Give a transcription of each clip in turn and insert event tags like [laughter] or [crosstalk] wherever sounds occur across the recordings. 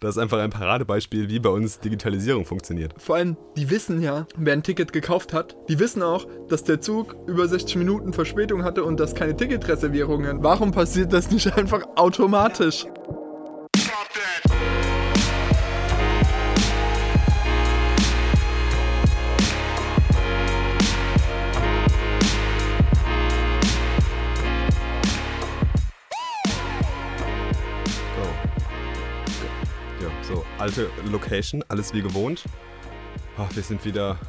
Das ist einfach ein Paradebeispiel, wie bei uns Digitalisierung funktioniert. Vor allem, die wissen ja, wer ein Ticket gekauft hat, die wissen auch, dass der Zug über 60 Minuten Verspätung hatte und dass keine Ticketreservierungen. Warum passiert das nicht einfach automatisch? Alte Location, alles wie gewohnt. Oh, wir sind wieder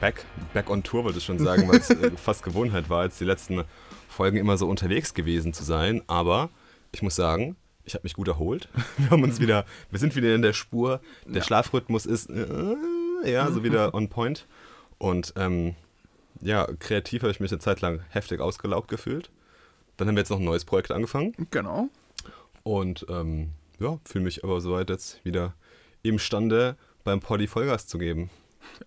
back, back on Tour, wollte ich schon sagen, weil es äh, [laughs] fast Gewohnheit war, jetzt die letzten Folgen immer so unterwegs gewesen zu sein. Aber ich muss sagen, ich habe mich gut erholt. [laughs] Wir haben uns wieder, wir sind wieder in der Spur. Der ja. Schlafrhythmus ist äh, ja so wieder [laughs] on point. Und ähm, ja, kreativ habe ich mich eine Zeit lang heftig ausgelaugt gefühlt. Dann haben wir jetzt noch ein neues Projekt angefangen. Genau. Und ähm, ja, fühle mich aber soweit jetzt wieder imstande, beim Poddy Vollgas zu geben.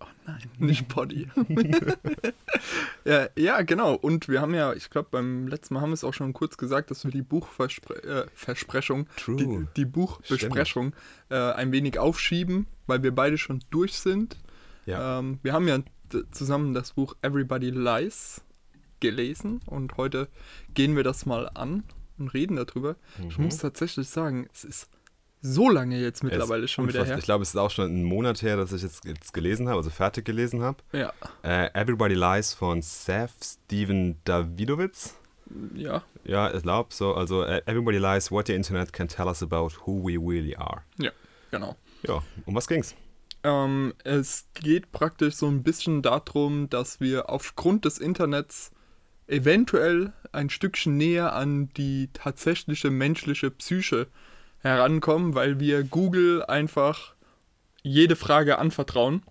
Oh nein, [laughs] nicht Poddy. [laughs] ja, ja, genau. Und wir haben ja, ich glaube, beim letzten Mal haben wir es auch schon kurz gesagt, dass wir die Buchversprechung, äh, die, die, Buchbesprechung äh, ein wenig aufschieben, weil wir beide schon durch sind. Ja. Ähm, wir haben ja zusammen das Buch Everybody Lies gelesen und heute gehen wir das mal an und reden darüber. Mhm. Ich muss tatsächlich sagen, es ist so lange jetzt mittlerweile schon wieder her. Ich glaube, es ist auch schon einen Monat her, dass ich jetzt, jetzt gelesen habe, also fertig gelesen habe. Ja. Äh, Everybody Lies von Seth Steven Davidowitz. Ja. Ja, ich glaube so. Also, uh, Everybody Lies, What the Internet Can Tell Us About Who We Really Are. Ja, genau. Ja, um was ging's? Ähm, es geht praktisch so ein bisschen darum, dass wir aufgrund des Internets eventuell ein Stückchen näher an die tatsächliche menschliche Psyche herankommen, weil wir Google einfach jede Frage anvertrauen.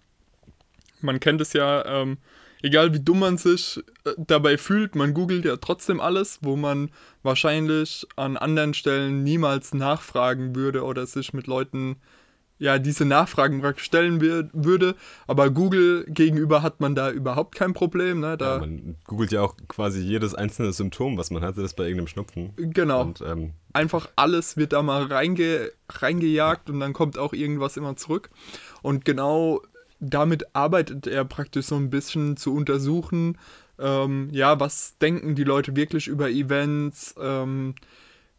Man kennt es ja, ähm, egal wie dumm man sich äh, dabei fühlt, man googelt ja trotzdem alles, wo man wahrscheinlich an anderen Stellen niemals nachfragen würde oder sich mit Leuten ja diese Nachfragen praktisch stellen würde. Aber Google gegenüber hat man da überhaupt kein Problem. Ne? Da ja, man googelt ja auch quasi jedes einzelne Symptom, was man hatte, das bei irgendeinem Schnupfen. Genau. Und, ähm, Einfach alles wird da mal reinge, reingejagt ja. und dann kommt auch irgendwas immer zurück. Und genau damit arbeitet er praktisch so ein bisschen zu untersuchen, ähm, ja, was denken die Leute wirklich über Events, ähm,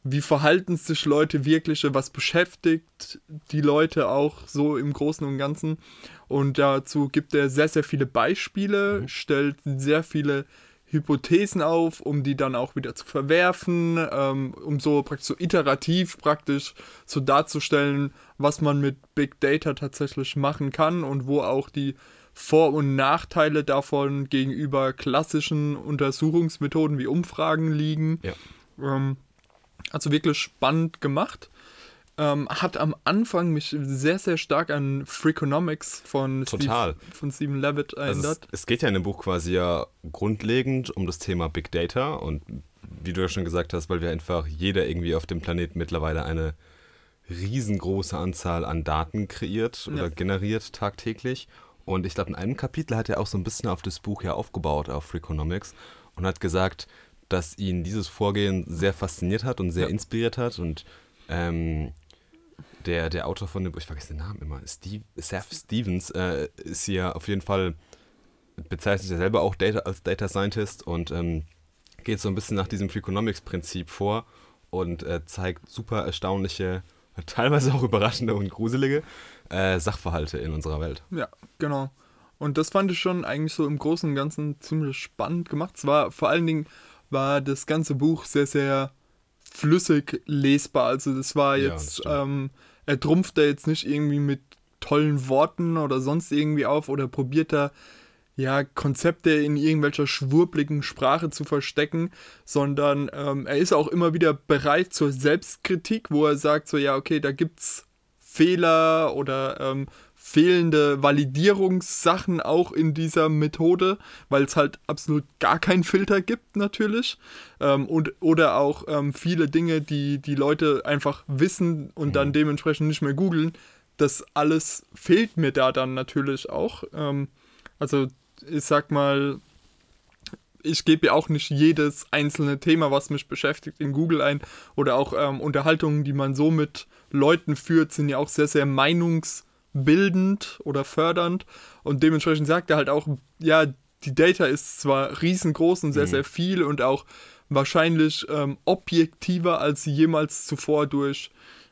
wie verhalten sich Leute wirklich, was beschäftigt die Leute auch so im Großen und Ganzen. Und dazu gibt er sehr, sehr viele Beispiele, mhm. stellt sehr viele Hypothesen auf, um die dann auch wieder zu verwerfen, ähm, um so praktisch so iterativ praktisch so darzustellen, was man mit Big Data tatsächlich machen kann und wo auch die Vor- und Nachteile davon gegenüber klassischen Untersuchungsmethoden wie Umfragen liegen. Ja. Ähm, also wirklich spannend gemacht. Ähm, hat am Anfang mich sehr, sehr stark an Freakonomics von, Total. Steve, von Stephen Levitt erinnert. Also es, es, geht ja in dem Buch quasi ja grundlegend um das Thema Big Data und wie du ja schon gesagt hast, weil wir einfach jeder irgendwie auf dem Planeten mittlerweile eine riesengroße Anzahl an Daten kreiert oder ja. generiert tagtäglich. Und ich glaube, in einem Kapitel hat er auch so ein bisschen auf das Buch ja aufgebaut, auf Freakonomics, und hat gesagt, dass ihn dieses Vorgehen sehr fasziniert hat und sehr ja. inspiriert hat. Und ähm, der, der Autor von dem, ich vergesse den Namen immer, Steve, Seth Stevens, äh, ist hier auf jeden Fall, bezeichnet sich selber auch Data, als Data Scientist und ähm, geht so ein bisschen nach diesem Freakonomics-Prinzip vor und äh, zeigt super erstaunliche, teilweise auch überraschende und gruselige äh, Sachverhalte in unserer Welt. Ja, genau. Und das fand ich schon eigentlich so im Großen und Ganzen ziemlich spannend gemacht. Es war vor allen Dingen war das ganze Buch sehr, sehr flüssig lesbar. Also das war jetzt, ja, ähm, er trumpft da jetzt nicht irgendwie mit tollen Worten oder sonst irgendwie auf oder probiert da ja, Konzepte in irgendwelcher schwurbligen Sprache zu verstecken, sondern ähm, er ist auch immer wieder bereit zur Selbstkritik, wo er sagt so, ja, okay, da gibt's Fehler oder ähm, fehlende Validierungssachen auch in dieser Methode, weil es halt absolut gar keinen Filter gibt natürlich. Ähm, und, oder auch ähm, viele Dinge, die die Leute einfach wissen und mhm. dann dementsprechend nicht mehr googeln. Das alles fehlt mir da dann natürlich auch. Ähm, also ich sag mal, ich gebe ja auch nicht jedes einzelne Thema, was mich beschäftigt, in Google ein. Oder auch ähm, Unterhaltungen, die man so mit Leuten führt, sind ja auch sehr, sehr meinungsbildend oder fördernd. Und dementsprechend sagt er halt auch, ja, die Data ist zwar riesengroß und sehr, mhm. sehr viel und auch wahrscheinlich ähm, objektiver, als sie jemals zuvor durch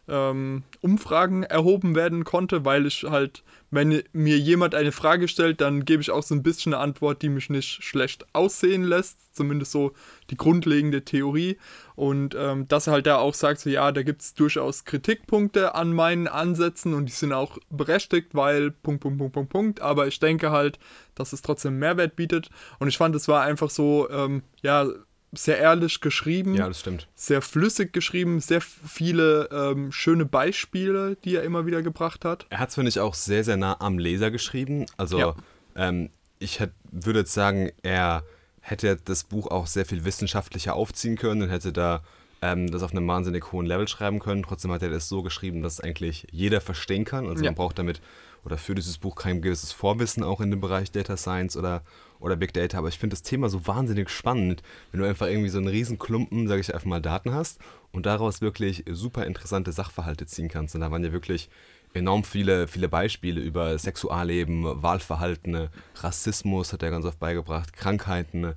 ähm, Umfragen erhoben werden konnte, weil ich halt, wenn mir jemand eine Frage stellt, dann gebe ich auch so ein bisschen eine Antwort, die mich nicht schlecht aussehen lässt, zumindest so die grundlegende Theorie. Und ähm, dass er halt da auch sagt, so ja, da gibt es durchaus Kritikpunkte an meinen Ansätzen und die sind auch berechtigt, weil Punkt, Punkt, Punkt, Punkt, Punkt. Aber ich denke halt, dass es trotzdem Mehrwert bietet. Und ich fand, es war einfach so, ähm, ja, sehr ehrlich geschrieben. Ja, das stimmt. Sehr flüssig geschrieben, sehr viele ähm, schöne Beispiele, die er immer wieder gebracht hat. Er hat es, finde ich, auch sehr, sehr nah am Leser geschrieben. Also ja. ähm, ich hätt, würde jetzt sagen, er hätte das Buch auch sehr viel wissenschaftlicher aufziehen können und hätte da ähm, das auf einem wahnsinnig hohen Level schreiben können. Trotzdem hat er das so geschrieben, dass eigentlich jeder verstehen kann. Also ja. man braucht damit oder für dieses Buch kein gewisses Vorwissen auch in dem Bereich Data Science oder oder Big Data, aber ich finde das Thema so wahnsinnig spannend, wenn du einfach irgendwie so einen riesen Klumpen, sage ich einfach mal, Daten hast und daraus wirklich super interessante Sachverhalte ziehen kannst. Und da waren ja wirklich enorm viele, viele Beispiele über Sexualleben, Wahlverhalten, Rassismus hat er ganz oft beigebracht, Krankheiten,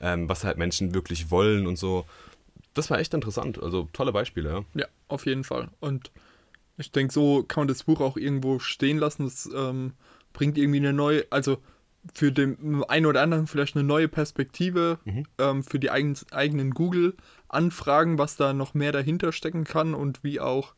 ähm, was halt Menschen wirklich wollen und so. Das war echt interessant, also tolle Beispiele. Ja, ja auf jeden Fall. Und ich denke, so kann man das Buch auch irgendwo stehen lassen. Das ähm, bringt irgendwie eine neue, also für den einen oder anderen vielleicht eine neue Perspektive mhm. ähm, für die eigen, eigenen Google-Anfragen, was da noch mehr dahinter stecken kann und wie auch,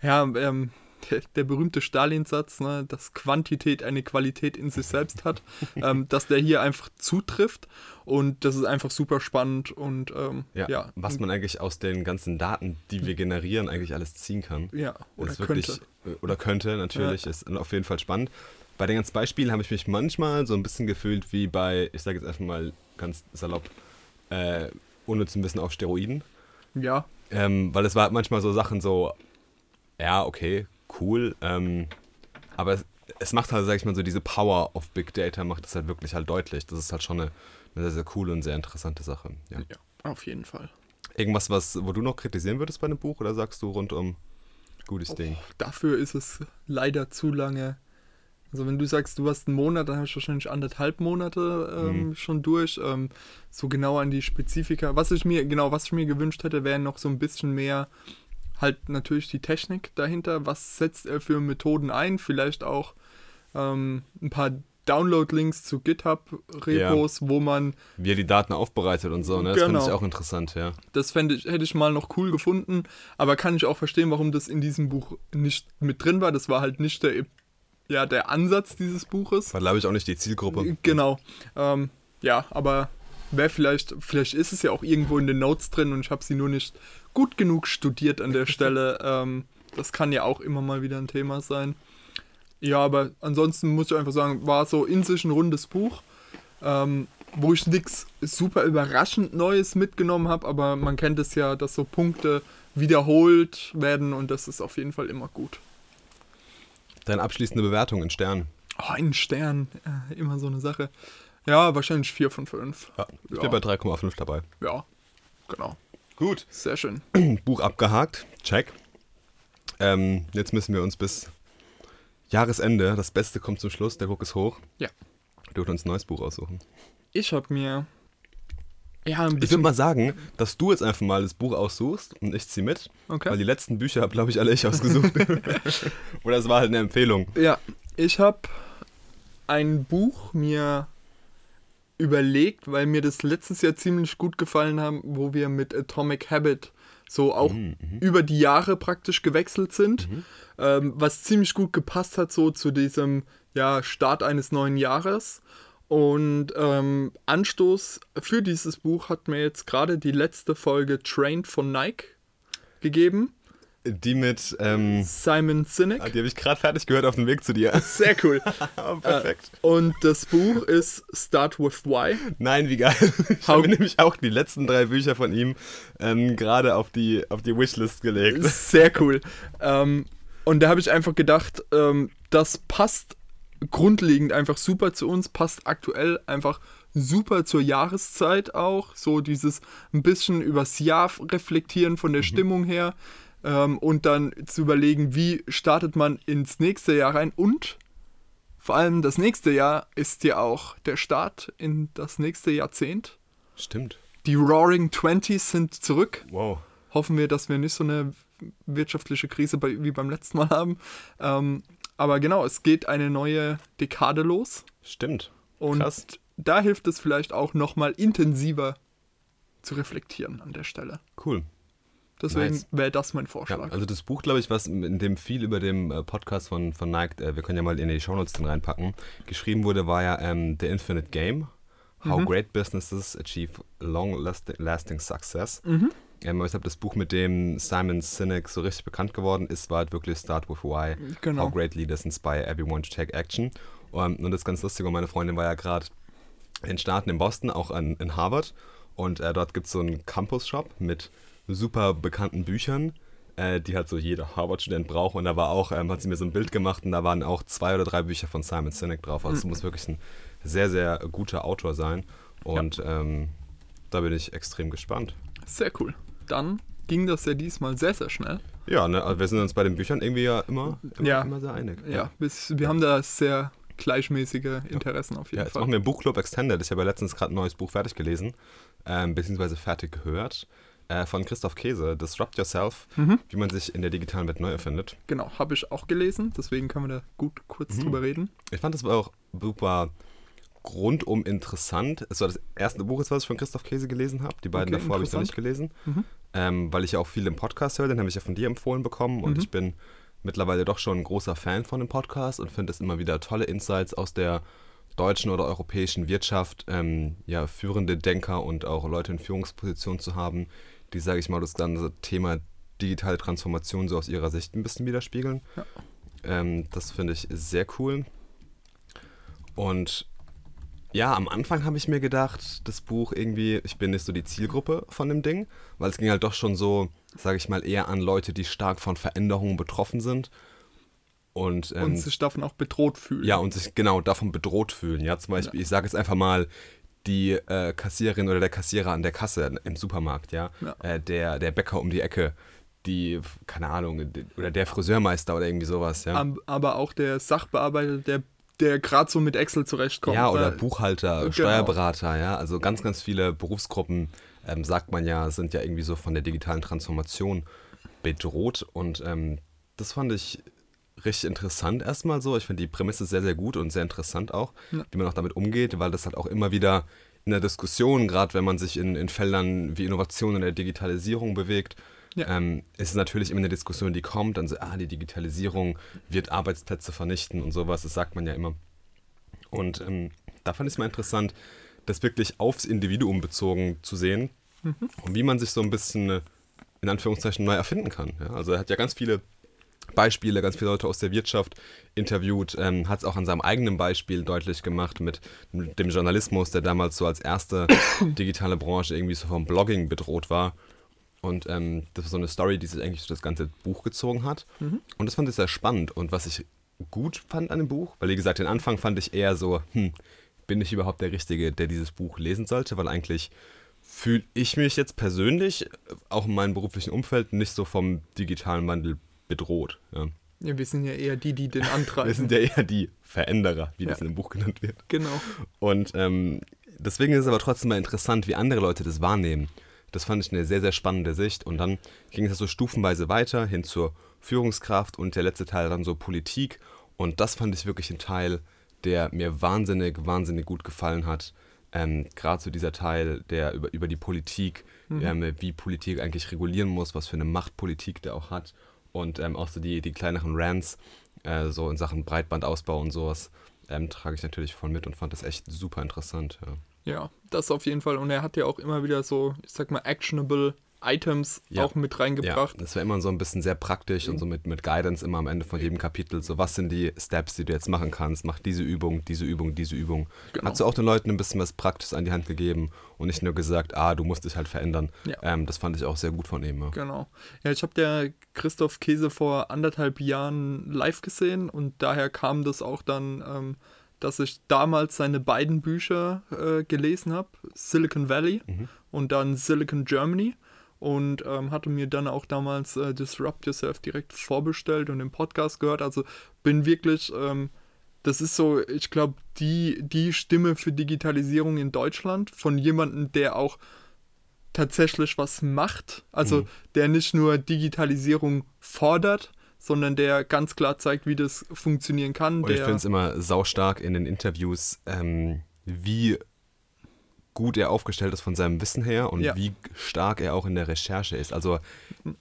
ja, ähm, der, der, berühmte Stalin-Satz, ne, dass Quantität eine Qualität in sich selbst hat, [laughs] ähm, dass der hier einfach zutrifft und das ist einfach super spannend und ähm, ja, ja, Was man eigentlich aus den ganzen Daten, die wir generieren, eigentlich alles ziehen kann. Ja, oder wirklich, könnte. Oder könnte, natürlich, ja. ist auf jeden Fall spannend. Bei den ganzen Beispielen habe ich mich manchmal so ein bisschen gefühlt wie bei, ich sage jetzt einfach mal ganz salopp, äh, unnütz ein bisschen auf Steroiden. Ja. Ähm, weil es war manchmal so Sachen so, ja, okay, cool, ähm, aber es, es, macht halt, sag ich mal, so diese Power of Big Data macht es halt wirklich halt deutlich. Das ist halt schon eine, eine sehr, sehr coole und sehr interessante Sache. Ja. ja, auf jeden Fall. Irgendwas, was, wo du noch kritisieren würdest bei einem Buch oder sagst du rundum gutes oh, Ding? Dafür ist es leider zu lange also wenn du sagst, du hast einen Monat, dann hast du wahrscheinlich anderthalb Monate ähm, mhm. schon durch. Ähm, so genau an die Spezifika. Was ich mir, genau, was ich mir gewünscht hätte, wäre noch so ein bisschen mehr halt natürlich die Technik dahinter. Was setzt er für Methoden ein? Vielleicht auch ähm, ein paar Download-Links zu GitHub-Repos, ja. wo man. Wie er die Daten aufbereitet und so, ne? Das genau. finde ich auch interessant, ja. Das ich, hätte ich mal noch cool gefunden, aber kann ich auch verstehen, warum das in diesem Buch nicht mit drin war. Das war halt nicht der ja der Ansatz dieses Buches. War, glaube ich, auch nicht die Zielgruppe. Genau. Ähm, ja, aber wäre vielleicht, vielleicht ist es ja auch irgendwo in den Notes drin und ich habe sie nur nicht gut genug studiert an der [laughs] Stelle. Ähm, das kann ja auch immer mal wieder ein Thema sein. Ja, aber ansonsten muss ich einfach sagen, war so in sich ein rundes Buch, ähm, wo ich nichts super überraschend Neues mitgenommen habe, aber man kennt es ja, dass so Punkte wiederholt werden und das ist auf jeden Fall immer gut. Deine abschließende Bewertung in Sternen? Oh, ein Stern, äh, immer so eine Sache. Ja, wahrscheinlich 4 von 5. Ja, ich ja. bin bei 3,5 dabei. Ja, genau. Gut. Sehr schön. [clears throat] Buch abgehakt, check. Ähm, jetzt müssen wir uns bis Jahresende, das Beste kommt zum Schluss, der Druck ist hoch. Ja. Wir dürfen uns ein neues Buch aussuchen. Ich habe mir ja, ein ich würde mal sagen, dass du jetzt einfach mal das Buch aussuchst und ich ziehe mit. Okay. Weil die letzten Bücher habe, glaube ich, alle ich ausgesucht. [laughs] Oder es war halt eine Empfehlung. Ja, ich habe ein Buch mir überlegt, weil mir das letztes Jahr ziemlich gut gefallen haben, wo wir mit Atomic Habit so auch mhm, mhm. über die Jahre praktisch gewechselt sind, mhm. ähm, was ziemlich gut gepasst hat so zu diesem ja, Start eines neuen Jahres. Und ähm, Anstoß für dieses Buch hat mir jetzt gerade die letzte Folge Trained von Nike gegeben. Die mit ähm, Simon Sinek. Ah, die habe ich gerade fertig gehört auf dem Weg zu dir. [laughs] Sehr cool. [laughs] oh, perfekt. Äh, und das Buch ist Start with Why. Nein, wie geil. [laughs] Ich habe nämlich auch die letzten drei Bücher von ihm ähm, gerade auf die, auf die Wishlist gelegt. Sehr cool. ähm, und da habe ich einfach gedacht, ähm, das passt grundlegend einfach super zu uns, passt aktuell einfach super zur Jahreszeit auch. So dieses ein bisschen übers Jahr reflektieren von der mhm. Stimmung her ähm, und dann zu überlegen, wie startet man ins nächste Jahr rein und vor allem das nächste Jahr ist ja auch der Start in das nächste Jahrzehnt. Stimmt. Die Roaring Twenties sind zurück. Wow. Hoffen wir, dass wir nicht so eine wirtschaftliche Krise bei, wie beim letzten Mal haben. Ähm, aber genau, es geht eine neue Dekade los. Stimmt. Und Krass. da hilft es vielleicht auch nochmal intensiver zu reflektieren an der Stelle. Cool. Deswegen nice. wäre das mein Vorschlag. Ja, also das Buch, glaube ich, was in dem viel über dem äh, Podcast von, von Nike, äh, wir können ja mal in die Shownotes den reinpacken, geschrieben wurde, war ja ähm, The Infinite Game. How mhm. Great Businesses Achieve Long Lasting Success. Mhm. Ähm, ich glaube, das Buch, mit dem Simon Sinek so richtig bekannt geworden ist, war halt wirklich Start with Why. Genau. How Great Leaders Inspire Everyone to Take Action. Um, und das ist ganz lustig, und meine Freundin war ja gerade in den Staaten in Boston, auch an, in Harvard. Und äh, dort gibt es so einen Campus-Shop mit super bekannten Büchern, äh, die halt so jeder Harvard-Student braucht. Und da war auch, ähm, hat sie mir so ein Bild gemacht und da waren auch zwei oder drei Bücher von Simon Sinek drauf. Also es mhm. muss wirklich ein sehr, sehr guter Autor sein. Und ja. ähm, da bin ich extrem gespannt. Sehr cool. Dann ging das ja diesmal sehr, sehr schnell. Ja, ne, also wir sind uns bei den Büchern irgendwie ja immer, immer, ja. immer sehr einig. Ja, ja. Bis, wir haben da sehr gleichmäßige Interessen ja. auf jeden ja, jetzt Fall. Jetzt machen wir Buchclub Extended. Ich habe ja letztens gerade ein neues Buch fertig gelesen, ähm, beziehungsweise fertig gehört. Äh, von Christoph Käse, Disrupt Yourself, mhm. wie man sich in der digitalen Welt neu erfindet. Genau, habe ich auch gelesen, deswegen können wir da gut kurz mhm. drüber reden. Ich fand das war auch super rundum interessant. Es war das erste Buch, was ich von Christoph Käse gelesen habe. Die beiden okay, davor habe ich noch nicht gelesen, mhm. ähm, weil ich ja auch viel im Podcast höre. Den habe ich ja von dir empfohlen bekommen und mhm. ich bin mittlerweile doch schon ein großer Fan von dem Podcast und finde es immer wieder tolle Insights aus der deutschen oder europäischen Wirtschaft, ähm, ja, führende Denker und auch Leute in Führungspositionen zu haben, die, sage ich mal, das ganze Thema digitale Transformation so aus ihrer Sicht ein bisschen widerspiegeln. Ja. Ähm, das finde ich sehr cool. Und ja, am Anfang habe ich mir gedacht, das Buch irgendwie, ich bin nicht so die Zielgruppe von dem Ding, weil es ging halt doch schon so, sage ich mal, eher an Leute, die stark von Veränderungen betroffen sind. Und, ähm, und sich davon auch bedroht fühlen. Ja, und sich genau davon bedroht fühlen. Ja, zum Beispiel, ja. ich sage jetzt einfach mal, die äh, Kassiererin oder der Kassierer an der Kasse im Supermarkt, ja, ja. Äh, der, der Bäcker um die Ecke, die, keine Ahnung, oder der Friseurmeister oder irgendwie sowas, ja. Aber auch der Sachbearbeiter, der der gerade so mit Excel zurechtkommt. Ja, oder Buchhalter, genau. Steuerberater, ja. Also ganz, ganz viele Berufsgruppen, ähm, sagt man ja, sind ja irgendwie so von der digitalen Transformation bedroht. Und ähm, das fand ich richtig interessant erstmal so. Ich finde die Prämisse sehr, sehr gut und sehr interessant auch, ja. wie man auch damit umgeht, weil das halt auch immer wieder in der Diskussion, gerade wenn man sich in, in Feldern wie Innovation in der Digitalisierung bewegt, ja. ähm, ist natürlich immer eine Diskussion, die kommt, dann so, ah, die Digitalisierung wird Arbeitsplätze vernichten und sowas, das sagt man ja immer. Und ähm, da fand ich es mal interessant, das wirklich aufs Individuum bezogen zu sehen mhm. und wie man sich so ein bisschen in Anführungszeichen neu erfinden kann. Ja? Also er hat ja ganz viele Beispiele, ganz viele Leute aus der Wirtschaft interviewt, ähm, hat es auch an seinem eigenen Beispiel deutlich gemacht mit dem Journalismus, der damals so als erste [coughs] digitale Branche irgendwie so vom Blogging bedroht war und ähm, das war so eine Story, die sich eigentlich so das ganze Buch gezogen hat. Mhm. Und das fand ich sehr spannend. Und was ich gut fand an dem Buch, weil wie gesagt, den Anfang fand ich eher so, hm, bin ich überhaupt der Richtige, der dieses Buch lesen sollte? Weil eigentlich fühle ich mich jetzt persönlich, auch in meinem beruflichen Umfeld, nicht so vom digitalen Wandel bedroht. Ja. Ja, wir sind ja eher die, die den [laughs] antreiben. wir sind ja eher die Veränderer, wie ja. das in dem Buch genannt wird. Genau. Und ähm, deswegen ist es aber trotzdem mal interessant, wie andere Leute das wahrnehmen. Das fand ich eine sehr, sehr spannende Sicht. Und dann ging es so stufenweise weiter hin zur Führungskraft und der letzte Teil dann so Politik. Und das fand ich wirklich ein Teil, der mir wahnsinnig, wahnsinnig gut gefallen hat. Ähm, Gerade so dieser Teil, der über, über die Politik, mhm. ähm, wie Politik eigentlich regulieren muss, was für eine Machtpolitik der auch hat. Und ähm, auch so die, die kleineren Rants, äh, so in Sachen Breitbandausbau und sowas, ähm, trage ich natürlich voll mit und fand das echt super interessant. Ja. Ja, das auf jeden Fall. Und er hat ja auch immer wieder so, ich sag mal, actionable Items ja. auch mit reingebracht. Ja, das war immer so ein bisschen sehr praktisch und so mit, mit Guidance immer am Ende von jedem Kapitel. So, was sind die Steps, die du jetzt machen kannst? Mach diese Übung, diese Übung, diese Übung. Genau. Hast du auch den Leuten ein bisschen was Praktisches an die Hand gegeben und nicht nur gesagt, ah, du musst dich halt verändern. Ja. Ähm, das fand ich auch sehr gut von ihm. Ja. Genau. Ja, ich habe der Christoph Käse vor anderthalb Jahren live gesehen und daher kam das auch dann. Ähm, dass ich damals seine beiden Bücher äh, gelesen habe, Silicon Valley mhm. und dann Silicon Germany und ähm, hatte mir dann auch damals äh, Disrupt Yourself direkt vorbestellt und den Podcast gehört. Also bin wirklich, ähm, das ist so, ich glaube, die, die Stimme für Digitalisierung in Deutschland von jemandem, der auch tatsächlich was macht. Also mhm. der nicht nur Digitalisierung fordert, sondern der ganz klar zeigt, wie das funktionieren kann. Und ich finde es immer saustark in den Interviews, ähm, wie gut er aufgestellt ist von seinem Wissen her und ja. wie stark er auch in der Recherche ist. Also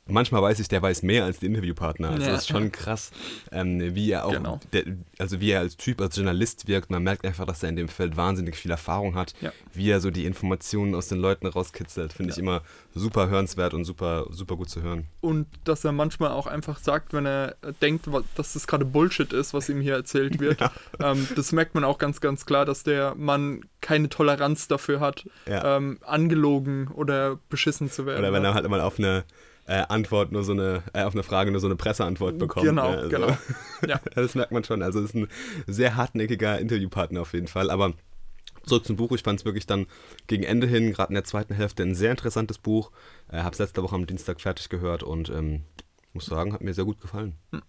manchmal weiß ich, der weiß mehr als die Interviewpartner. Also ja. das ist schon krass, ähm, wie er auch, genau. der, also wie er als Typ, als Journalist wirkt. Man merkt einfach, dass er in dem Feld wahnsinnig viel Erfahrung hat, ja. wie er so die Informationen aus den Leuten rauskitzelt. Finde ich immer super hörenswert und super, super gut zu hören. Und dass er manchmal auch einfach sagt, wenn er denkt, dass das gerade Bullshit ist, was ihm hier erzählt wird. [laughs] ähm, das merkt man auch ganz, ganz klar, dass der Mann keine Toleranz dafür hat, ja. ähm, angelogen oder beschissen zu werden. Oder wenn er halt mal auf eine äh, Antwort nur so eine, äh, auf eine Frage nur so eine Presseantwort bekommt. Genau, also, genau. [laughs] Ja. das merkt man schon. Also ist ein sehr hartnäckiger Interviewpartner auf jeden Fall. Aber zurück zum Buch. Ich fand es wirklich dann gegen Ende hin, gerade in der zweiten Hälfte, ein sehr interessantes Buch. Äh, Habe es letzte Woche am Dienstag fertig gehört und ähm, muss sagen, hat mir sehr gut gefallen. Hm.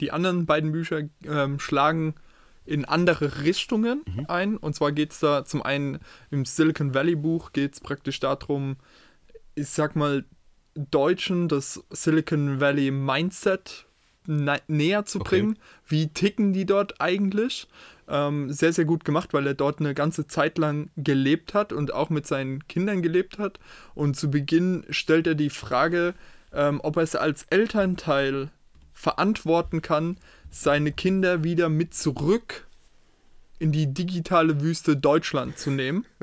Die anderen beiden Bücher ähm, schlagen in andere Richtungen mhm. ein. Und zwar geht es da zum einen im Silicon Valley Buch geht es praktisch darum, ich sag mal, Deutschen das Silicon Valley Mindset näher zu bringen. Okay. Wie ticken die dort eigentlich? Ähm, sehr, sehr gut gemacht, weil er dort eine ganze Zeit lang gelebt hat und auch mit seinen Kindern gelebt hat. Und zu Beginn stellt er die Frage, ähm, ob er es als Elternteil verantworten kann, seine Kinder wieder mit zurück in die digitale Wüste Deutschland zu nehmen. [laughs]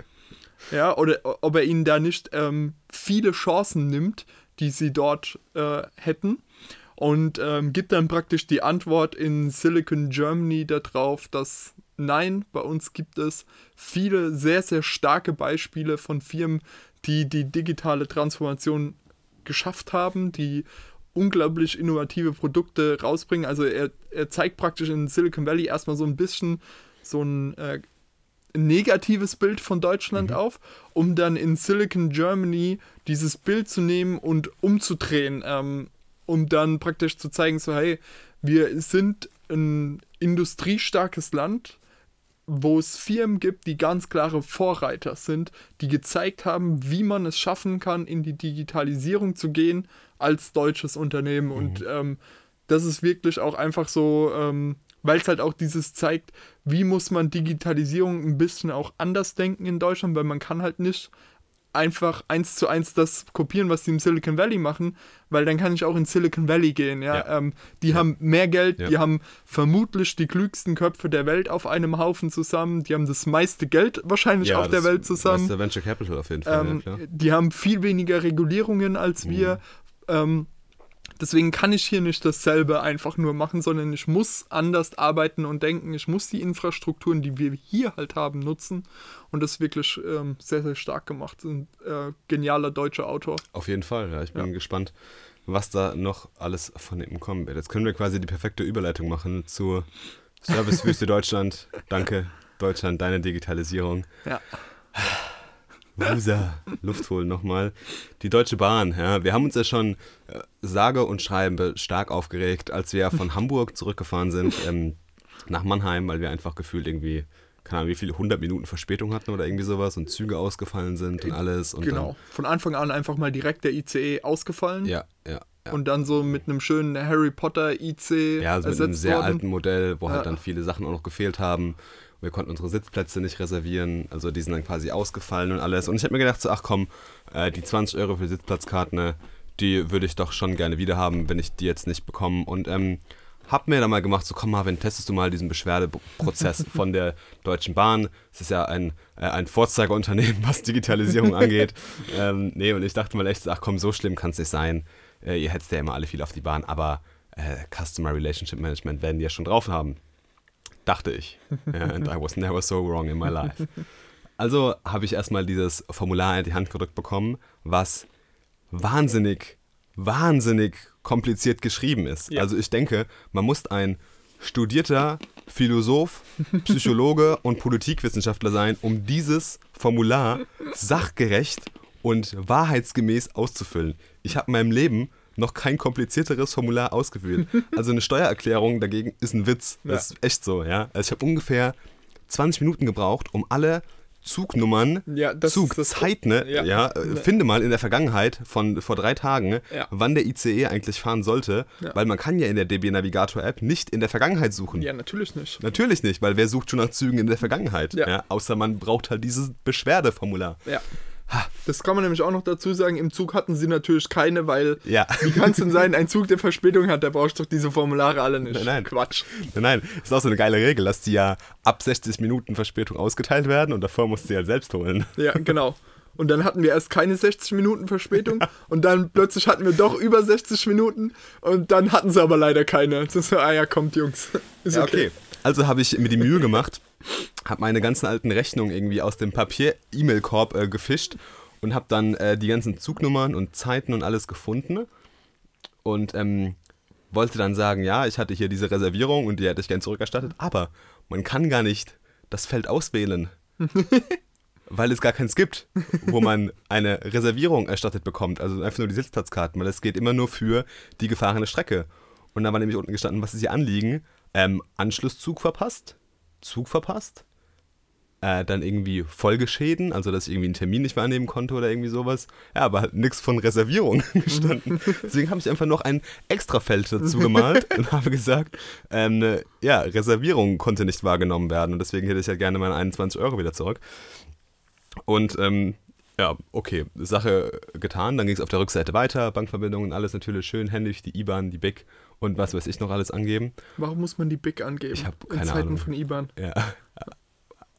Ja, oder ob er ihnen da nicht ähm, viele Chancen nimmt, die sie dort äh, hätten. Und ähm, gibt dann praktisch die Antwort in Silicon Germany darauf, dass nein, bei uns gibt es viele sehr, sehr starke Beispiele von Firmen, die die digitale Transformation geschafft haben, die unglaublich innovative Produkte rausbringen. Also er, er zeigt praktisch in Silicon Valley erstmal so ein bisschen so ein äh, negatives Bild von Deutschland mhm. auf, um dann in Silicon Germany dieses Bild zu nehmen und umzudrehen, ähm, um dann praktisch zu zeigen, so hey, wir sind ein industriestarkes Land, wo es Firmen gibt, die ganz klare Vorreiter sind, die gezeigt haben, wie man es schaffen kann, in die Digitalisierung zu gehen als deutsches Unternehmen. Mhm. Und ähm, das ist wirklich auch einfach so, ähm, weil es halt auch dieses zeigt, wie muss man Digitalisierung ein bisschen auch anders denken in Deutschland, weil man kann halt nicht einfach eins zu eins das kopieren, was die im Silicon Valley machen, weil dann kann ich auch in Silicon Valley gehen. Ja, ja. Ähm, die ja. haben mehr Geld, ja. die haben vermutlich die klügsten Köpfe der Welt auf einem Haufen zusammen, die haben das meiste Geld wahrscheinlich auf der Welt zusammen. Das Venture Capital auf jeden Fall. Ähm, die haben viel weniger Regulierungen als mhm. wir. Ähm, Deswegen kann ich hier nicht dasselbe einfach nur machen, sondern ich muss anders arbeiten und denken. Ich muss die Infrastrukturen, die wir hier halt haben, nutzen. Und das ist wirklich ähm, sehr, sehr stark gemacht. Ein äh, genialer deutscher Autor. Auf jeden Fall, ja. Ich bin ja. gespannt, was da noch alles von ihm kommen wird. Jetzt können wir quasi die perfekte Überleitung machen zu Servicewüste Deutschland. [laughs] Danke, Deutschland, deine Digitalisierung. Ja. Loser, Luft holen nochmal. Die Deutsche Bahn, ja. Wir haben uns ja schon äh, sage und schreibe stark aufgeregt, als wir von Hamburg zurückgefahren sind ähm, nach Mannheim, weil wir einfach gefühlt irgendwie, keine Ahnung, wie viele 100 Minuten Verspätung hatten oder irgendwie sowas und Züge ausgefallen sind und alles. Und genau. Dann, von Anfang an einfach mal direkt der ICE ausgefallen. Ja, ja. Ja. Und dann so mit einem schönen Harry Potter IC. Ja, also mit einem sehr worden. alten Modell, wo halt dann viele Sachen auch noch gefehlt haben. Wir konnten unsere Sitzplätze nicht reservieren, also die sind dann quasi ausgefallen und alles. Und ich habe mir gedacht, so, ach komm, äh, die 20 Euro für Sitzplatzkarten, ne, die würde ich doch schon gerne wieder haben, wenn ich die jetzt nicht bekomme. Und ähm, hab mir dann mal gemacht, so komm Marvin, testest du mal diesen Beschwerdeprozess [laughs] von der Deutschen Bahn. Es ist ja ein, äh, ein Vorzeigeunternehmen, was Digitalisierung [laughs] angeht. Ähm, nee, und ich dachte mal echt, ach komm, so schlimm kann es nicht sein. Äh, ihr hättet ja immer alle viel auf die Bahn, aber äh, Customer Relationship Management werden die ja schon drauf haben. Dachte ich. [laughs] And I was never so wrong in my life. Also habe ich erstmal dieses Formular in die Hand gedrückt bekommen, was wahnsinnig, wahnsinnig kompliziert geschrieben ist. Ja. Also ich denke, man muss ein studierter Philosoph, Psychologe [laughs] und Politikwissenschaftler sein, um dieses Formular sachgerecht und wahrheitsgemäß auszufüllen. Ich habe in meinem Leben noch kein komplizierteres Formular ausgefüllt. Also eine Steuererklärung dagegen ist ein Witz. Das ist echt so, ja. Also ich habe ungefähr 20 Minuten gebraucht, um alle Zugnummern, Ja, Zugzeiten, ne? ja. ja, äh, finde mal in der Vergangenheit von vor drei Tagen, Ja. wann der ICE eigentlich fahren sollte, Ja. weil man kann ja in der DB Navigator App nicht in der Vergangenheit suchen. Ja, natürlich nicht. Natürlich nicht, weil wer sucht schon nach Zügen in der Vergangenheit? Ja. Ja. außer man braucht halt dieses Beschwerdeformular. Ja. Das kann man nämlich auch noch dazu sagen. Im Zug hatten sie natürlich keine, weil Ja. wie kann es denn sein, ein Zug, der Verspätung hat, da brauchst du doch diese Formulare alle nicht. Nein, nein. Quatsch. Nein, nein, ist auch so eine geile Regel, dass die ja ab 60 Minuten Verspätung ausgeteilt werden und davor musst du sie halt selbst holen. Ja, genau. Und dann hatten wir erst keine 60 Minuten Verspätung [laughs] und dann plötzlich hatten wir doch über 60 Minuten und dann hatten sie aber leider keine. Das ist so, ah ja, kommt Jungs. [laughs] Ist Ja, okay. Also habe ich mir die Mühe gemacht, habe meine ganzen alten Rechnungen irgendwie aus dem Papier-E-Mail-Korb äh, gefischt und habe dann äh, die ganzen Zugnummern und Zeiten und alles gefunden und ähm, wollte dann sagen, ja, ich hatte hier diese Reservierung und die hätte ich gern zurückerstattet, aber man kann gar nicht das Feld auswählen, [laughs] weil es gar keins gibt, wo man eine Reservierung erstattet bekommt, also einfach nur die Sitzplatzkarten, weil es geht immer nur für die gefahrene Strecke. Und da war nämlich unten gestanden, was ist Ihr Anliegen? Ähm, Anschlusszug verpasst, Zug verpasst, äh, dann irgendwie Folgeschäden, also dass ich irgendwie einen Termin nicht wahrnehmen konnte oder irgendwie sowas. Ja, aber halt nichts von Reservierung [laughs] gestanden. Deswegen habe ich einfach noch ein Extrafeld dazu gemalt [laughs] und habe gesagt, ähm, ne, ja, Reservierung konnte nicht wahrgenommen werden und deswegen hätte ich ja gerne meine 21 Euro wieder zurück. Und ähm, ja, okay, Sache getan. Dann ging es auf der Rückseite weiter, Bankverbindungen, alles natürlich schön händisch, die IBAN, die BIC und was weiß ich noch alles angeben. Warum muss man die BIC angeben? Ich hab In keine Zeiten Ahnung. von IBAN. Ja. [laughs]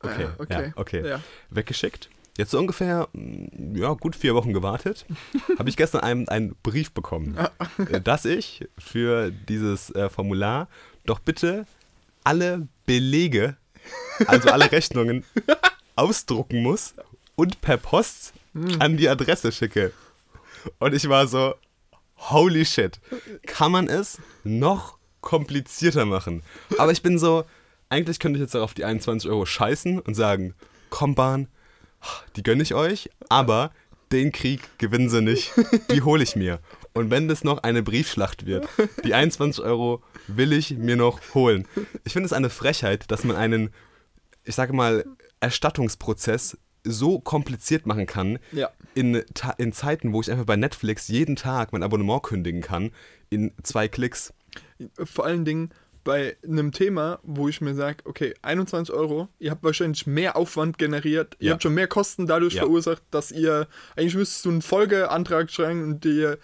Okay, Ah, okay. Ja, okay. Ja. Weggeschickt. Jetzt so ungefähr, mm, ja, gut vier Wochen gewartet, [laughs] habe ich gestern einen, einen Brief bekommen, Ah. äh, dass ich für dieses äh, Formular doch bitte alle Belege, also alle [laughs] Rechnungen, ausdrucken muss und per Post Hm. an die Adresse schicke. Und ich war so, holy shit, kann man es noch komplizierter machen? Aber ich bin so, eigentlich könnte ich jetzt auf die 21 Euro scheißen und sagen, komm Bahn, die gönne ich euch, aber den Krieg gewinnen sie nicht, die hole ich mir. Und wenn das noch eine Briefschlacht wird, die 21 Euro will ich mir noch holen. Ich finde es eine Frechheit, dass man einen, ich sage mal, Erstattungsprozess so kompliziert machen kann, Ja. in, in Zeiten, wo ich einfach bei Netflix jeden Tag mein Abonnement kündigen kann, in zwei Klicks. Vor allen Dingen bei einem Thema, wo ich mir sage, okay, 21 Euro, ihr habt wahrscheinlich mehr Aufwand generiert, ihr Ja. habt schon mehr Kosten dadurch Ja. verursacht, dass ihr, eigentlich müsstest du einen Folgeantrag schreiben und die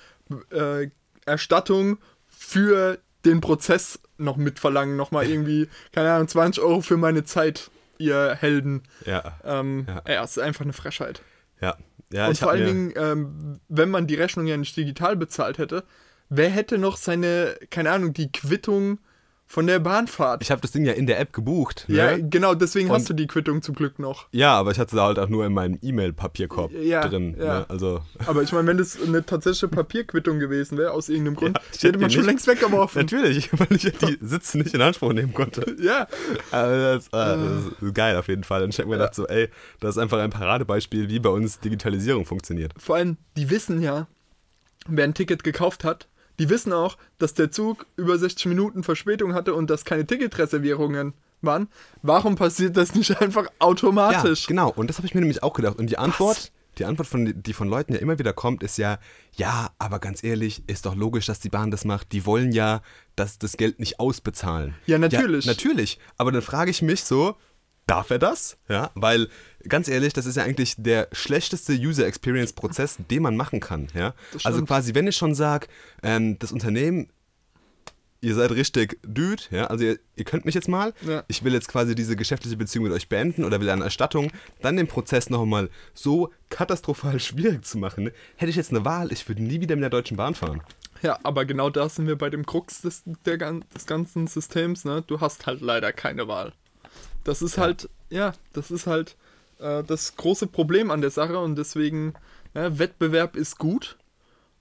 äh, Erstattung für den Prozess noch mitverlangen, nochmal irgendwie, keine Ahnung, 20 Euro für meine Zeit, ihr Helden. Ja, Ähm, Ja. ja. es ist einfach eine Frechheit. ja. ja und vor allen Dingen, ähm, wenn man die Rechnung ja nicht digital bezahlt hätte, wer hätte noch seine, keine Ahnung, die Quittung von der Bahnfahrt? Ich habe das Ding ja in der App gebucht. Ne? ja, genau, deswegen Und- hast du die Quittung zum Glück noch. Ja, aber ich hatte da halt auch nur in meinem E-Mail-Papierkorb Ja, drin. ja. Ne? Also, [laughs] Aber ich meine, wenn das eine tatsächliche Papierquittung gewesen wäre, aus irgendeinem Grund, Ja, hätte hätte man schon nicht- längst weggeworfen. [laughs] natürlich, weil ich die [laughs] Sitze nicht in Anspruch nehmen konnte. Ja, Also das, äh, das ist geil auf jeden Fall. Und ich habe mir gedacht, so, ey, das ist einfach ein Paradebeispiel, wie bei uns Digitalisierung funktioniert. vor allem, die wissen ja, wer ein Ticket gekauft hat, die wissen auch, dass der Zug über 60 Minuten Verspätung hatte und dass keine Ticketreservierungen waren. Warum passiert das nicht einfach automatisch? Ja, genau. Und das habe ich mir nämlich auch gedacht. Und die Antwort, die Antwort, von, die von Leuten ja immer wieder kommt, ist ja, ja, aber ganz ehrlich, ist doch logisch, dass die Bahn das macht. Die wollen ja, dass das Geld nicht ausbezahlen. Ja, natürlich. Ja, natürlich. Aber dann frage ich mich so, darf er das? Ja, weil ganz ehrlich, das ist ja eigentlich der schlechteste User Experience Prozess, den man machen kann. Ja, also quasi, wenn ich schon sage, ähm, das Unternehmen ihr seid richtig Dude, ja, also ihr, ihr könnt mich jetzt mal, Ja. ich will jetzt quasi diese geschäftliche Beziehung mit euch beenden oder will eine Erstattung, dann den Prozess nochmal so katastrophal [laughs] schwierig zu machen, ne? hätte ich jetzt eine Wahl, ich würde nie wieder mit der Deutschen Bahn fahren. Ja, aber genau da sind wir bei dem Krux des, der, des ganzen Systems, ne? Du hast halt leider keine Wahl. Das ist halt, ja, das ist halt äh, das große Problem an der Sache und deswegen, ja, Wettbewerb ist gut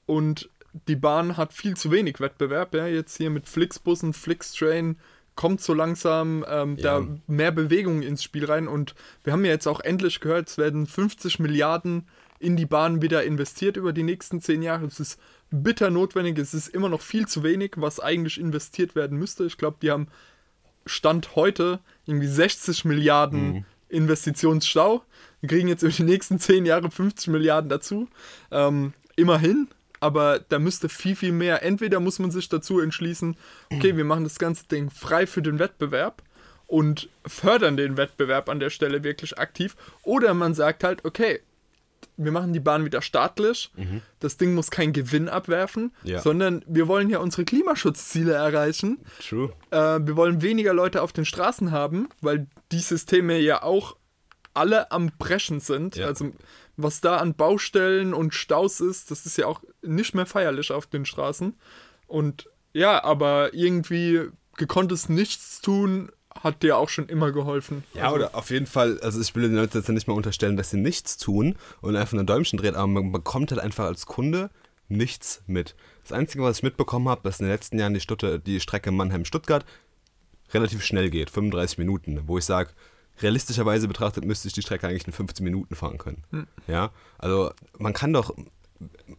und die Bahn hat viel zu wenig Wettbewerb, ja, jetzt hier mit Flixbussen, Flixtrain, kommt so langsam ähm, ja. da mehr Bewegung ins Spiel rein. Und wir haben ja jetzt auch endlich gehört, es werden 50 Milliarden in die Bahn wieder investiert über die nächsten zehn Jahre. Es ist bitter notwendig, es ist immer noch viel zu wenig, was eigentlich investiert werden müsste. Ich glaube, die haben Stand heute irgendwie 60 Milliarden mhm. Investitionsstau. Wir kriegen jetzt über die nächsten zehn Jahre 50 Milliarden dazu. Ähm, immerhin, aber da müsste viel, viel mehr. Entweder muss man sich dazu entschließen, okay, wir machen das ganze Ding frei für den Wettbewerb und fördern den Wettbewerb an der Stelle wirklich aktiv, oder man sagt halt, okay, wir machen die Bahn wieder staatlich, mhm. das Ding muss keinen Gewinn abwerfen, ja. sondern wir wollen ja unsere Klimaschutzziele erreichen. True. Äh, wir wollen weniger Leute auf den Straßen haben, weil die Systeme ja auch alle am Brechen sind. Ja. Also was da an Baustellen und Staus ist, das ist ja auch nicht mehr feierlich auf den Straßen. Und ja, aber irgendwie gekonntes Nichtstun hat dir auch schon immer geholfen. Ja, also, oder auf jeden Fall, also ich will den Leuten jetzt nicht mal unterstellen, dass sie nichts tun und einfach ein Däumchen dreht, aber man bekommt halt einfach als Kunde nichts mit. Das Einzige, was ich mitbekommen habe, dass in den letzten Jahren die, Stutte, die Strecke Mannheim-Stuttgart relativ schnell geht, 35 Minuten, wo ich sage, realistischerweise betrachtet müsste ich die Strecke eigentlich in 15 Minuten fahren können. Hm. Ja, also man kann doch,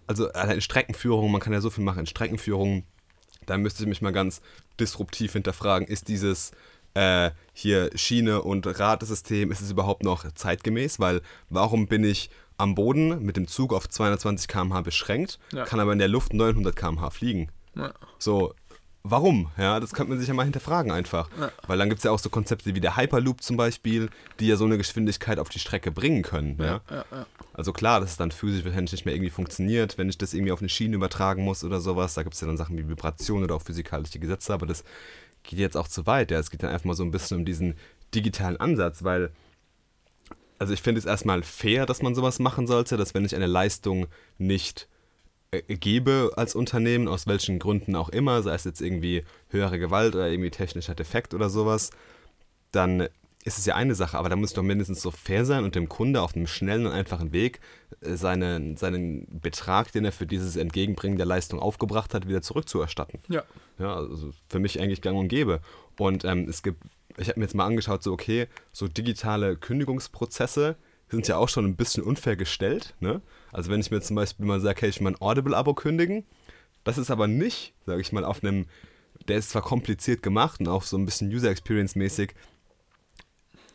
also in Streckenführung, man kann ja so viel machen in Streckenführung, da müsste ich mich mal ganz disruptiv hinterfragen, ist dieses äh, hier Schiene und Radesystem, ist es überhaupt noch zeitgemäß? Weil warum bin ich am Boden mit dem Zug auf 220 km/h beschränkt, ja. kann aber in der Luft 900 km/h fliegen? Ja. So, warum? Ja, das könnte man sich ja mal hinterfragen einfach. Ja. Weil dann gibt es ja auch so Konzepte wie der Hyperloop zum Beispiel, die ja so eine Geschwindigkeit auf die Strecke bringen können. Ja? ja also klar, dass es dann physisch wahrscheinlich nicht mehr irgendwie funktioniert, wenn ich das irgendwie auf eine Schiene übertragen muss oder sowas. Da gibt es ja dann Sachen wie Vibration oder auch physikalische Gesetze, aber das geht jetzt auch zu weit. Ja, es geht dann einfach mal so ein bisschen um diesen digitalen Ansatz, weil also ich finde es erstmal fair, dass man sowas machen sollte, dass wenn ich eine Leistung nicht äh, gebe als Unternehmen, aus welchen Gründen auch immer, sei es jetzt irgendwie höhere Gewalt oder irgendwie technischer Defekt oder sowas, dann ist es ja eine Sache, aber da muss doch mindestens so fair sein und dem Kunde auf einem schnellen und einfachen Weg äh, seinen, seinen Betrag, den er für dieses Entgegenbringen der Leistung aufgebracht hat, wieder zurückzuerstatten. Ja. Ja, also für mich eigentlich gang und gäbe. Und ähm, es gibt, ich habe mir jetzt mal angeschaut, so okay, so digitale Kündigungsprozesse sind ja auch schon ein bisschen unfair gestellt, ne? Also wenn ich mir zum Beispiel mal sage, hey, ich will mein Audible-Abo kündigen, das ist aber nicht, sage ich mal, auf einem, der ist zwar kompliziert gemacht und auch so ein bisschen User-Experience-mäßig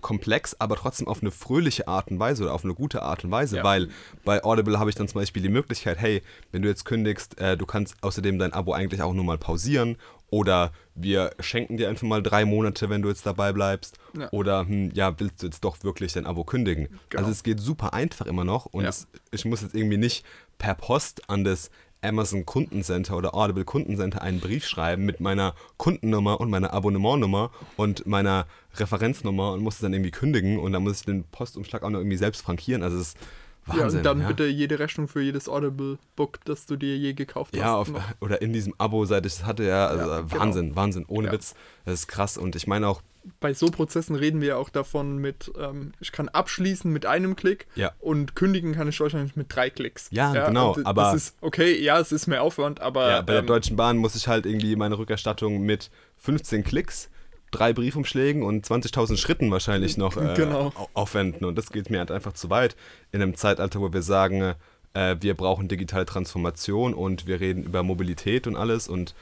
komplex, aber trotzdem auf eine fröhliche Art und Weise oder auf eine gute Art und Weise, ja. weil bei Audible habe ich dann zum Beispiel die Möglichkeit, hey, wenn du jetzt kündigst, äh, du kannst außerdem dein Abo eigentlich auch nur mal pausieren oder wir schenken dir einfach mal drei Monate, wenn du jetzt dabei bleibst. Ja. Oder hm, ja, willst du jetzt doch wirklich dein Abo kündigen? Genau. Also es geht super einfach immer noch und ja. es, ich muss jetzt irgendwie nicht per Post an das Amazon Kundencenter oder Audible Kundencenter einen Brief schreiben mit meiner Kundennummer und meiner Abonnementnummer und meiner Referenznummer und muss es dann irgendwie kündigen und dann muss ich den Postumschlag auch noch irgendwie selbst frankieren. Also es ist Wahnsinn, ja, und dann ja. bitte jede Rechnung für jedes Audible-Book, das du dir je gekauft hast. Ja, oder in diesem Abo, seit ich es hatte, ja, also ja. Wahnsinn, genau. Wahnsinn, ohne Witz. Das ist krass und ich meine auch. Bei so Prozessen reden wir ja auch davon mit, ähm, ich kann abschließen mit einem Klick ja. und kündigen kann ich wahrscheinlich mit drei Klicks. Ja, genau, aber. Das ist, okay, ja, es ist mehr Aufwand, aber. Ja, bei ähm, der Deutschen Bahn muss ich halt irgendwie meine Rückerstattung mit 15 Klicks drei Briefumschlägen und 20.000 Schritten wahrscheinlich noch äh, genau. aufwenden. Und das geht mir halt einfach zu weit in einem Zeitalter, wo wir sagen, äh, wir brauchen digitale Transformation und wir reden über Mobilität und alles und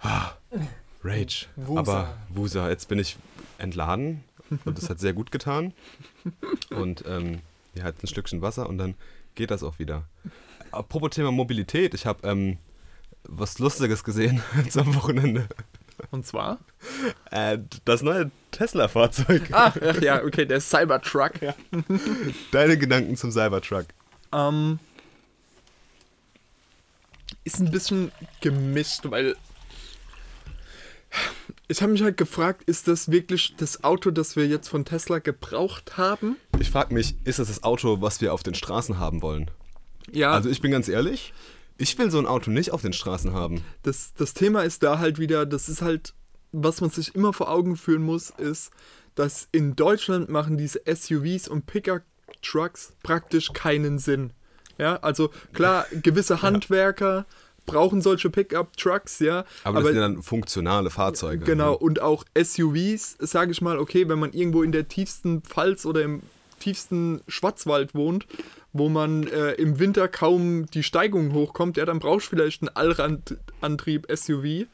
ah, Rage. Wusa. Aber Wusa, jetzt bin ich entladen und das hat sehr gut getan. Und ähm, ja, halt ein Stückchen Wasser und dann geht das auch wieder. Apropos Thema Mobilität, ich habe ähm, was Lustiges gesehen [laughs] am Wochenende. Und zwar? Äh, das neue Tesla-Fahrzeug. Ah, ach ja, okay, der Cybertruck. Ja. Deine Gedanken zum Cybertruck? Ähm, ist ein bisschen gemischt, weil ich habe mich halt gefragt, ist das wirklich das Auto, das wir jetzt von Tesla gebraucht haben? Ich frage mich, ist das das Auto, was wir auf den Straßen haben wollen? Ja. Also ich bin ganz ehrlich, ich will so ein Auto nicht auf den Straßen haben. Das, das Thema ist da halt wieder, das ist halt, was man sich immer vor Augen führen muss, ist, dass in Deutschland machen diese SUVs und Pickup-Trucks praktisch keinen Sinn. Ja, also klar, gewisse Handwerker brauchen solche Pickup-Trucks, ja. Aber, aber das sind dann funktionale Fahrzeuge. Genau, ne? und auch SUVs, sage ich mal, okay, wenn man irgendwo in der tiefsten Pfalz oder im tiefsten Schwarzwald wohnt, wo man äh, im Winter kaum die Steigung hochkommt, ja, dann brauchst du vielleicht einen Allradantrieb SUV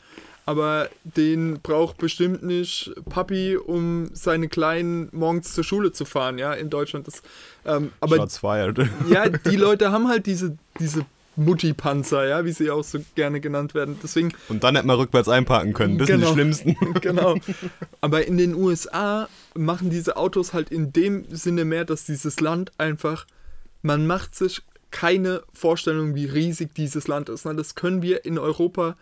aber den braucht bestimmt nicht Papi, um seine Kleinen morgens zur Schule zu fahren, ja, in Deutschland. Das, ähm, aber Shots fired. Ja, die Leute haben halt diese, diese Mutti-Panzer, ja, wie sie auch so gerne genannt werden. Deswegen, Und dann hätte man rückwärts einparken können, das genau, sind die schlimmsten. [laughs] Genau. Aber in den USA machen diese Autos halt in dem Sinne mehr, dass dieses Land einfach, man macht sich keine Vorstellung, wie riesig dieses Land ist. Das können wir in Europa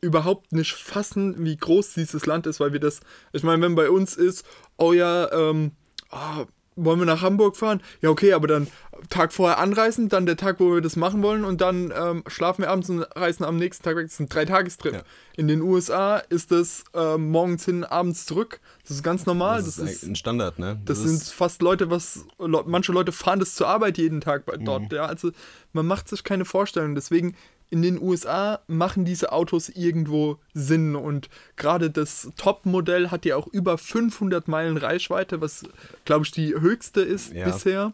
überhaupt nicht fassen, wie groß dieses Land ist, weil wir das, ich meine, wenn bei uns ist, oh ja, ähm, oh, wollen wir nach Hamburg fahren? Ja, okay, aber dann Tag vorher anreisen, dann der Tag, wo wir das machen wollen und dann ähm, schlafen wir abends und reisen am nächsten Tag weg. Das ist ein Dreitagestrip. Ja. In den USA ist das äh, morgens hin, abends zurück. Das ist ganz normal. Das, das ist, ein Standard, ne? Das, das sind fast Leute, was manche Leute fahren das zur Arbeit jeden Tag dort. Mhm. Ja, also man macht sich keine Vorstellung. Deswegen in den USA machen diese Autos irgendwo Sinn und gerade das Top-Modell hat ja auch über 500 Meilen Reichweite, was glaube ich die höchste ist ja. bisher.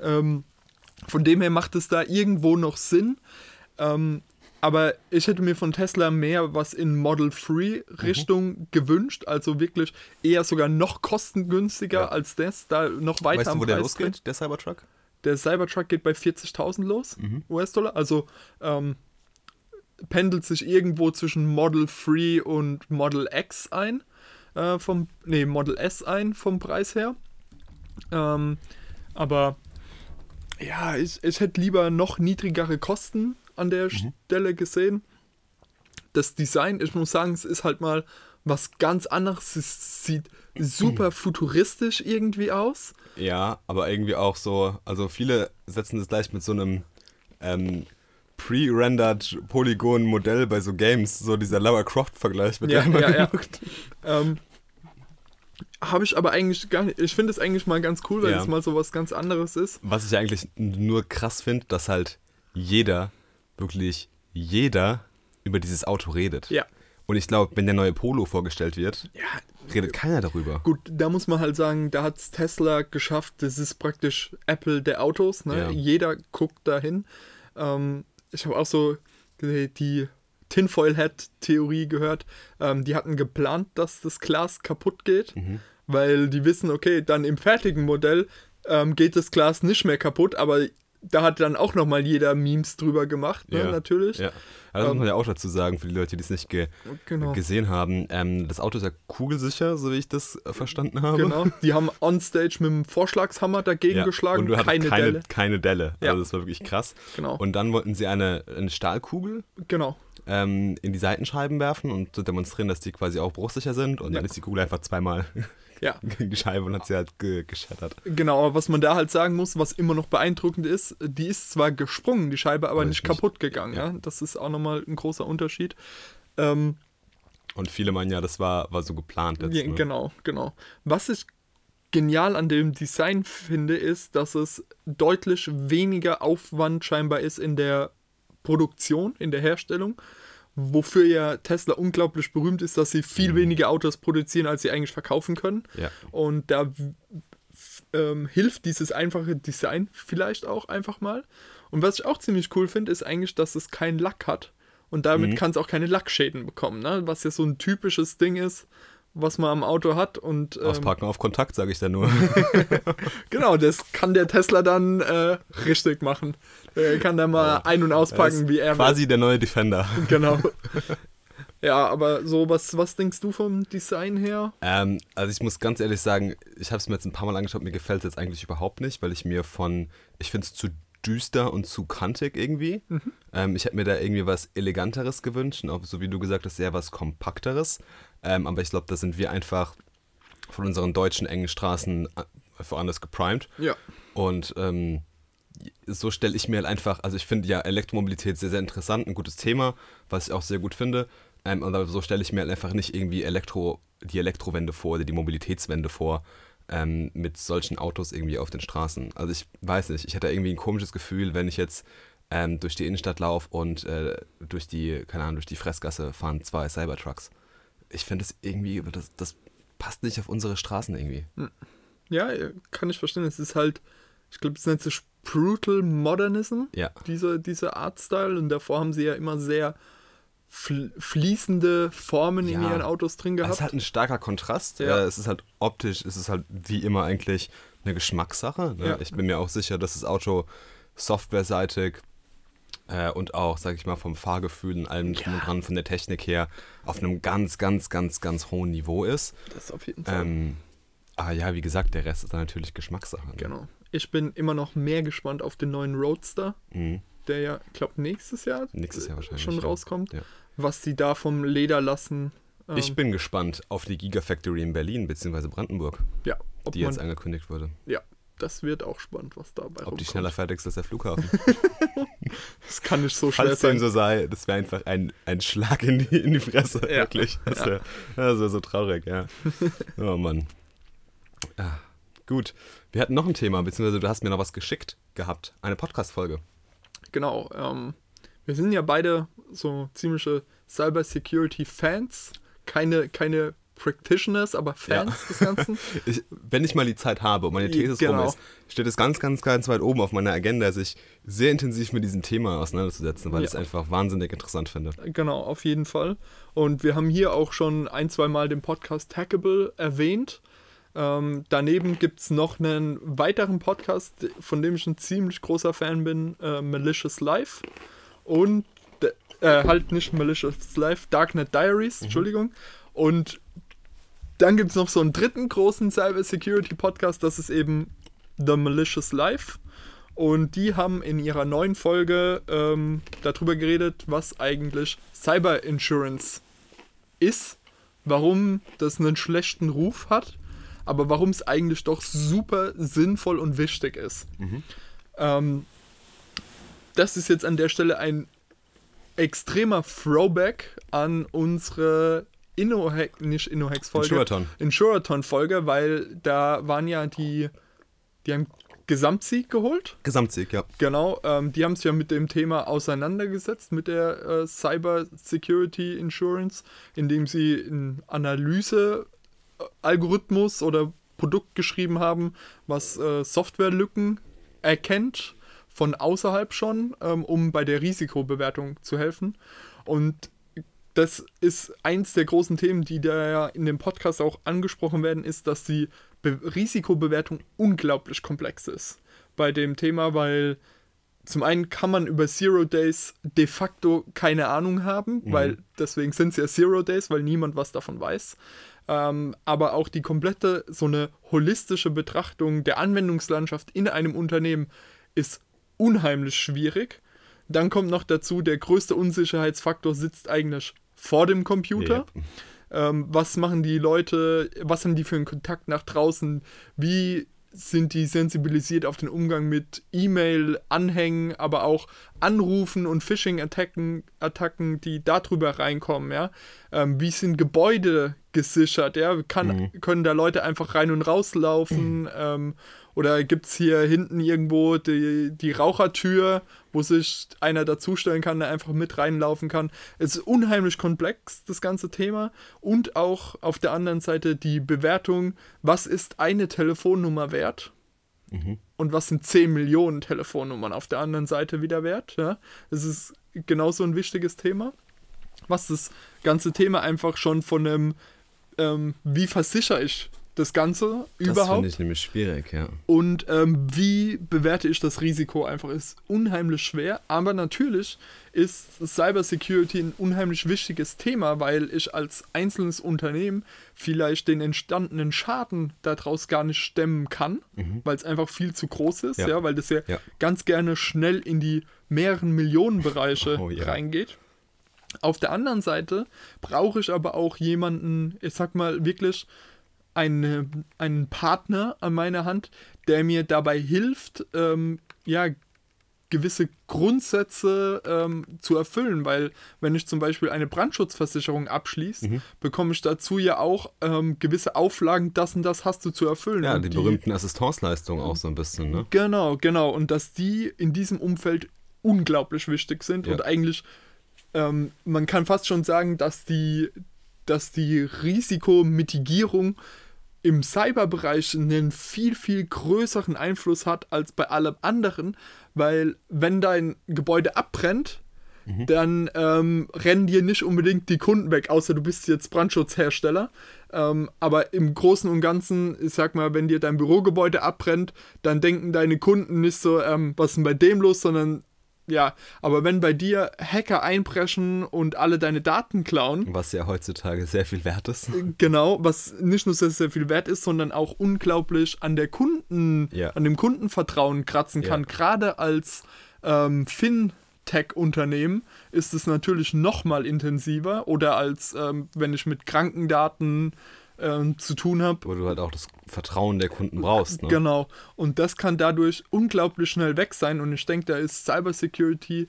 Ähm, von dem her macht es da irgendwo noch Sinn. Ähm, aber ich hätte mir von Tesla mehr was in Model 3 Richtung mhm. gewünscht, also wirklich eher sogar noch kostengünstiger ja. als das, da noch weiter weißt am du, wo Preis der losgeht, der Cybertruck? Der Cybertruck geht bei 40.000 los, mhm. US-Dollar. Also ähm, pendelt sich irgendwo zwischen Model 3 und Model X ein. Äh, vom, nee, Model S ein vom Preis her. Ähm, aber ja, ich, ich hätte lieber noch niedrigere Kosten an der mhm. Stelle gesehen. Das Design, ich muss sagen, es ist halt mal was ganz anderes. Es sieht [clears throat] super futuristisch irgendwie aus. Ja, aber irgendwie auch so, also viele setzen das gleich mit so einem ähm, pre-rendered Polygon-Modell bei so Games, so dieser Lara Croft-Vergleich mit ja, ja, ja. ähm, Habe ich aber eigentlich gar nicht. Ich finde es eigentlich mal ganz cool, weil ja. es mal so was ganz anderes ist. Was ich eigentlich nur krass finde, dass halt jeder, wirklich jeder, über dieses Auto redet. Ja. Und ich glaube, wenn der neue Polo vorgestellt wird, ja, redet keiner darüber. Gut, da muss man halt sagen, da hat es Tesla geschafft, das ist praktisch Apple der Autos. Ne? Ja. Jeder guckt dahin. Ähm, ich habe auch so die Tinfoil Hat Theorie gehört. Ähm, die hatten geplant, dass das Glas kaputt geht, mhm. weil die wissen, okay, dann im fertigen Modell ähm, geht das Glas nicht mehr kaputt, aber da hat dann auch nochmal jeder Memes drüber gemacht, ne, ja, natürlich. Ja. Also das muss man ja auch dazu sagen, für die Leute, die es nicht ge genau. gesehen haben. Ähm, das Auto ist ja kugelsicher, so wie ich das äh, verstanden habe. Genau, die haben onstage mit dem Vorschlagshammer dagegen ja. geschlagen. Und du keine, keine Delle. Keine Delle. Ja. Also das war wirklich krass. Genau. Und dann wollten sie eine, eine Stahlkugel genau. ähm, in die Seitenscheiben werfen und zu demonstrieren, dass die quasi auch bruchsicher sind. Und dann ist die Kugel einfach zweimal ja. gegen [laughs] die Scheibe und hat sie halt ge geschattert. Genau, aber was man da halt sagen muss, was immer noch beeindruckend ist, die ist zwar gesprungen, die Scheibe, aber, aber nicht kaputt gegangen. Ja. ja. Das ist auch nochmal ein großer Unterschied. Ähm, und viele meinen ja, das war, war so geplant. Jetzt, ja, ne? Genau, genau. Was ich genial an dem Design finde, ist, dass es deutlich weniger Aufwand scheinbar ist in der Produktion, in der Herstellung wofür ja Tesla unglaublich berühmt ist, dass sie viel mhm. weniger Autos produzieren, als sie eigentlich verkaufen können. Ja. Und da ähm, hilft dieses einfache Design vielleicht auch einfach mal. Und was ich auch ziemlich cool finde, ist eigentlich, dass es keinen Lack hat. Und damit mhm. kann es auch keine Lackschäden bekommen, ne? was ja so ein typisches Ding ist, was man am Auto hat. Und, ähm, Auspacken auf Kontakt, sage ich da nur. [laughs] genau, das kann der Tesla dann äh, richtig machen. Er kann da mal ja, ein- und auspacken, wie er Quasi will. der neue Defender. [laughs] Genau. [laughs] Ja, aber so, was, was denkst du vom Design her? Ähm, also ich muss ganz ehrlich sagen, ich habe es mir jetzt ein paar Mal angeschaut, mir gefällt es jetzt eigentlich überhaupt nicht, weil ich mir von, ich finde es zu düster und zu kantig irgendwie. Mhm. Ähm, ich hätte mir da irgendwie was Eleganteres gewünscht, auch so wie du gesagt hast, eher was Kompakteres. Ähm, aber ich glaube, da sind wir einfach von unseren deutschen engen Straßen äh, woanders geprimed. Ja. Und ähm, so stelle ich mir halt einfach, also ich finde ja Elektromobilität sehr, sehr interessant, ein gutes Thema, was ich auch sehr gut finde. Ähm, aber so stelle ich mir halt einfach nicht irgendwie Elektro, die Elektrowende vor oder die Mobilitätswende vor ähm, mit solchen Autos irgendwie auf den Straßen. Also ich weiß nicht, ich hätte irgendwie ein komisches Gefühl, wenn ich jetzt ähm, durch die Innenstadt laufe und äh, durch die, keine Ahnung, durch die Fressgasse fahren zwei Cybertrucks. Ich finde das irgendwie, das, das passt nicht auf unsere Straßen irgendwie. Hm. Ja, kann ich verstehen. Es ist halt, ich glaube, es nennt sich Brutal Modernism, ja. dieser, dieser Artstyle. Und davor haben sie ja immer sehr fließende Formen ja. in ihren Autos drin gehabt. Es ist halt ein starker Kontrast. Ja. Äh, es ist halt optisch, es ist halt wie immer eigentlich eine Geschmackssache. Ne? Ja. Ich bin mir auch sicher, dass das Auto softwareseitig äh, und auch, sag ich mal, vom Fahrgefühl und allem drum und dran, von der Technik her, auf einem ganz, ganz, ganz, ganz hohen Niveau ist. Das auf jeden Fall. Ähm, aber ja, wie gesagt, der Rest ist natürlich Geschmackssache. Ne? Genau. Ich bin immer noch mehr gespannt auf den neuen Roadster, mhm. der ja, ich glaube, nächstes Jahr, nächstes Jahr wahrscheinlich, schon rauskommt. Ja. Was sie da vom Leder lassen. Ähm, ich bin gespannt auf die Gigafactory in Berlin bzw. Brandenburg. Ja. die jetzt angekündigt wurde. Ja, das wird auch spannend, was dabei Ob rumkommt. die schneller fertig ist als der Flughafen. [laughs] das kann nicht so schwer Falls sein. Falls dem so sei, das wäre einfach ein, ein Schlag in die, in die Fresse, ja. wirklich. Das wäre ja. wär so traurig, ja. [laughs] Oh Mann. Ah, gut. Wir hatten noch ein Thema, beziehungsweise du hast mir noch was geschickt gehabt. Eine Podcast-Folge. Genau. Ähm, wir sind ja beide so ziemliche Cybersecurity-Fans. Keine, keine Practitioners, aber Fans ja. des Ganzen. [laughs] Ich, wenn ich mal die Zeit habe und meine These genau. rum ist, steht es ganz, ganz, ganz weit oben auf meiner Agenda, sich sehr intensiv mit diesem Thema auseinanderzusetzen, weil ja. ich es einfach wahnsinnig interessant finde. Genau, auf jeden Fall. Und wir haben hier auch schon ein, zwei Mal den Podcast Hackable erwähnt. Ähm, daneben gibt es noch einen weiteren Podcast, von dem ich ein ziemlich großer Fan bin, äh, Malicious Life. Und äh, halt nicht Malicious Life, Darknet Diaries, mhm. Entschuldigung. Und dann gibt es noch so einen dritten großen Cyber Security Podcast, das ist eben The Malicious Life. Und die haben in ihrer neuen Folge ähm, darüber geredet, was eigentlich Cyber Insurance ist, warum das einen schlechten Ruf hat, aber warum es eigentlich doch super sinnvoll und wichtig ist. Mhm. Ähm, das ist jetzt an der Stelle ein extremer Throwback an unsere Innohex, nicht Innohex-Folge. Insuraton. Insuraton-Folge, weil da waren ja die, die haben Gesamtsieg geholt. Gesamtsieg, ja. Genau, ähm, die haben sich ja mit dem Thema auseinandergesetzt, mit der äh, Cyber Security Insurance, indem sie einen Analyse-Algorithmus oder Produkt geschrieben haben, was äh, Softwarelücken erkennt, von außerhalb schon, ähm, um bei der Risikobewertung zu helfen. Und das ist eins der großen Themen, die da ja in dem Podcast auch angesprochen werden, ist, dass die Be Risikobewertung unglaublich komplex ist bei dem Thema, weil zum einen kann man über Zero Days de facto keine Ahnung haben, mhm. weil deswegen sind es ja Zero Days, weil niemand was davon weiß. Ähm, aber auch die komplette, so eine holistische Betrachtung der Anwendungslandschaft in einem Unternehmen ist unheimlich schwierig. Dann kommt noch dazu, der größte Unsicherheitsfaktor sitzt eigentlich vor dem Computer. Yep. Ähm, was machen die Leute, was haben die für einen Kontakt nach draußen? Wie sind die sensibilisiert auf den Umgang mit E-Mail-Anhängen, aber auch Anrufen und Phishing-Attacken, Attacken, die darüber reinkommen, ja. Ähm, wie sind Gebäude gesichert, ja? Kann, mhm. Können da Leute einfach rein und rauslaufen? Mhm. [clears throat] Ähm, oder gibt es hier hinten irgendwo die, die Rauchertür, wo sich einer dazustellen kann, der einfach mit reinlaufen kann? Es ist unheimlich komplex, das ganze Thema. Und auch auf der anderen Seite die Bewertung, was ist eine Telefonnummer wert? Mhm. Und was sind 10 Millionen Telefonnummern auf der anderen Seite wieder wert? Ja? Das ist genauso ein wichtiges Thema. Was das ganze Thema einfach schon von einem, ähm, wie versichere ich das Ganze das überhaupt. Das finde ich nämlich schwierig, ja. Und ähm, wie bewerte ich das Risiko einfach, ist unheimlich schwer. Aber natürlich ist Cybersecurity ein unheimlich wichtiges Thema, weil ich als einzelnes Unternehmen vielleicht den entstandenen Schaden daraus gar nicht stemmen kann, mhm. weil es einfach viel zu groß ist, ja, ja weil das ja, ja, ganz gerne schnell in die mehreren Millionen Bereiche [laughs] oh, ja. reingeht. Auf der anderen Seite brauche ich aber auch jemanden, ich sag mal wirklich, eine, einen Partner an meiner Hand, der mir dabei hilft, ähm, ja, gewisse Grundsätze ähm, zu erfüllen, weil wenn ich zum Beispiel eine Brandschutzversicherung abschließe, mhm. bekomme ich dazu ja auch ähm, gewisse Auflagen, das und das hast du zu erfüllen. Ja, die, die berühmten Assistenzleistungen auch so ein bisschen, ne? Genau, genau. Und dass die in diesem Umfeld unglaublich wichtig sind ja. und eigentlich ähm, man kann fast schon sagen, dass die, dass die Risikomitigierung im Cyberbereich einen viel, viel größeren Einfluss hat als bei allem anderen, weil wenn dein Gebäude abbrennt, mhm. dann ähm, rennen dir nicht unbedingt die Kunden weg, außer du bist jetzt Brandschutzhersteller. Ähm, aber im Großen und Ganzen, ich sag mal, wenn dir dein Bürogebäude abbrennt, dann denken deine Kunden nicht so, ähm, was ist denn bei dem los, sondern ja, aber wenn bei dir Hacker einbrechen und alle deine Daten klauen. Was ja heutzutage sehr viel wert ist. Äh, genau, was nicht nur sehr, sehr viel wert ist, sondern auch unglaublich an der Kunden, ja. an dem Kundenvertrauen kratzen kann. Ja. Gerade als ähm, Fintech-Unternehmen ist es natürlich noch mal intensiver. Oder als, ähm, wenn ich mit Krankendaten ähm, zu tun habe. Wo du halt auch das Vertrauen der Kunden brauchst. Ne? Genau. Und das kann dadurch unglaublich schnell weg sein. Und ich denke, da ist Cybersecurity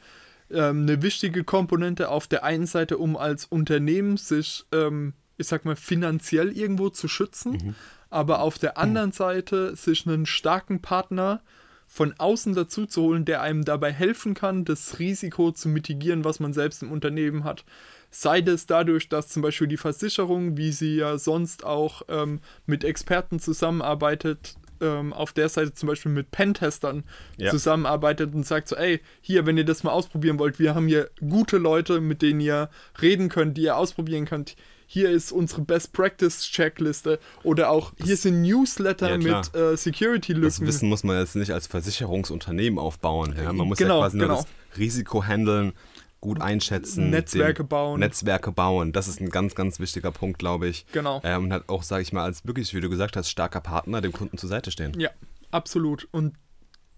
ähm, eine wichtige Komponente auf der einen Seite, um als Unternehmen sich, ähm, ich sag mal, finanziell irgendwo zu schützen. Mhm. Aber auf der anderen mhm. Seite sich einen starken Partner von außen dazu zu holen, der einem dabei helfen kann, das Risiko zu mitigieren, was man selbst im Unternehmen hat. Sei es dadurch, dass zum Beispiel die Versicherung, wie sie ja sonst auch ähm, mit Experten zusammenarbeitet, ähm, auf der Seite zum Beispiel mit Pentestern ja. zusammenarbeitet und sagt so, ey, hier, wenn ihr das mal ausprobieren wollt, wir haben hier gute Leute, mit denen ihr reden könnt, die ihr ausprobieren könnt. Hier ist unsere Best Practice Checkliste oder auch hier sind Newsletter ja, mit äh, Security-Lücken. Das Wissen muss man jetzt nicht als Versicherungsunternehmen aufbauen. Ja? Man muss genau, ja quasi genau. nur das Risiko handeln gut einschätzen. Netzwerke bauen. Netzwerke bauen. Das ist ein ganz, ganz wichtiger Punkt, glaube ich. Genau. Ähm, und halt auch, sage ich mal, als wirklich, wie du gesagt hast, starker Partner dem Kunden zur Seite stehen. Ja, absolut. Und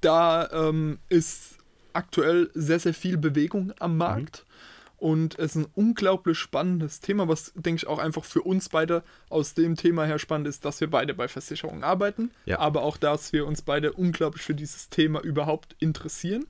da ähm, ist aktuell sehr, sehr viel Bewegung am mhm. Markt. Mhm. Und es ist ein unglaublich spannendes Thema, was, denke ich, auch einfach für uns beide aus dem Thema her spannend ist, dass wir beide bei Versicherungen arbeiten, ja. aber auch, dass wir uns beide unglaublich für dieses Thema überhaupt interessieren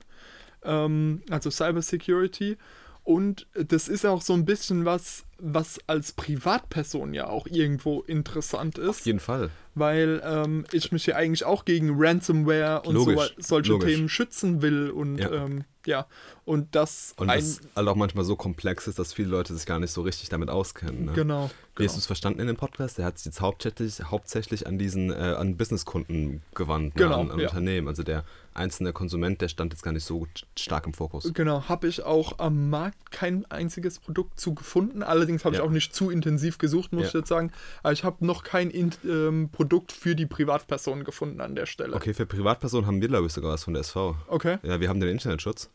ähm, also Cybersecurity. Und das ist auch so ein bisschen was, was als Privatperson ja auch irgendwo interessant ist. Auf jeden Fall. Weil ähm, ich mich ja eigentlich auch gegen Ransomware und so, solche Logisch. Themen schützen will. Und ja. Ähm, ja, und das. Und das halt auch manchmal so komplex ist, dass viele Leute sich gar nicht so richtig damit auskennen. Ne? Genau. Wie genau. hast du es verstanden in dem Podcast? Der hat sich jetzt hauptsächlich, hauptsächlich an diesen, äh, an Businesskunden gewandt, ne? genau, ne? an, an ja. Unternehmen. Also der einzelne Konsument, der stand jetzt gar nicht so stark im Fokus. Genau, habe ich auch am Markt kein einziges Produkt zu gefunden. Allerdings habe ja. ich auch nicht zu intensiv gesucht, muss ja. ich jetzt sagen. Aber ich habe noch kein ähm, Produkt für die Privatperson gefunden an der Stelle. Okay, für Privatpersonen haben wir, glaube ich, sogar was von der SV. Okay. Ja, wir haben den Internetschutz.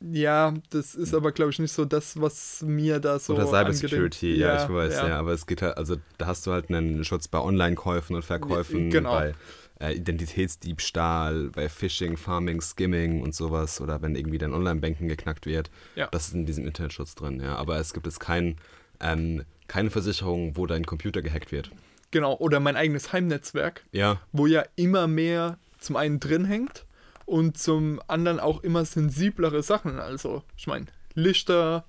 Ja, das ist aber, glaube ich, nicht so das, was mir da so. Oder Cybersecurity, ja, ja, ich weiß, ja. ja. Aber es geht halt, also da hast du halt einen Schutz bei Online-Käufen und Verkäufen, genau. bei äh, Identitätsdiebstahl, bei Phishing, Farming, Skimming und sowas. Oder wenn irgendwie dein Online-Banking geknackt wird. Ja. Das ist in diesem Internetschutz drin, ja. Aber es gibt jetzt kein, ähm, keine Versicherung, wo dein Computer gehackt wird. Genau, oder mein eigenes Heimnetzwerk. Ja. Wo ja immer mehr zum einen drin hängt und zum anderen auch immer sensiblere Sachen. Also, ich meine, Lichter,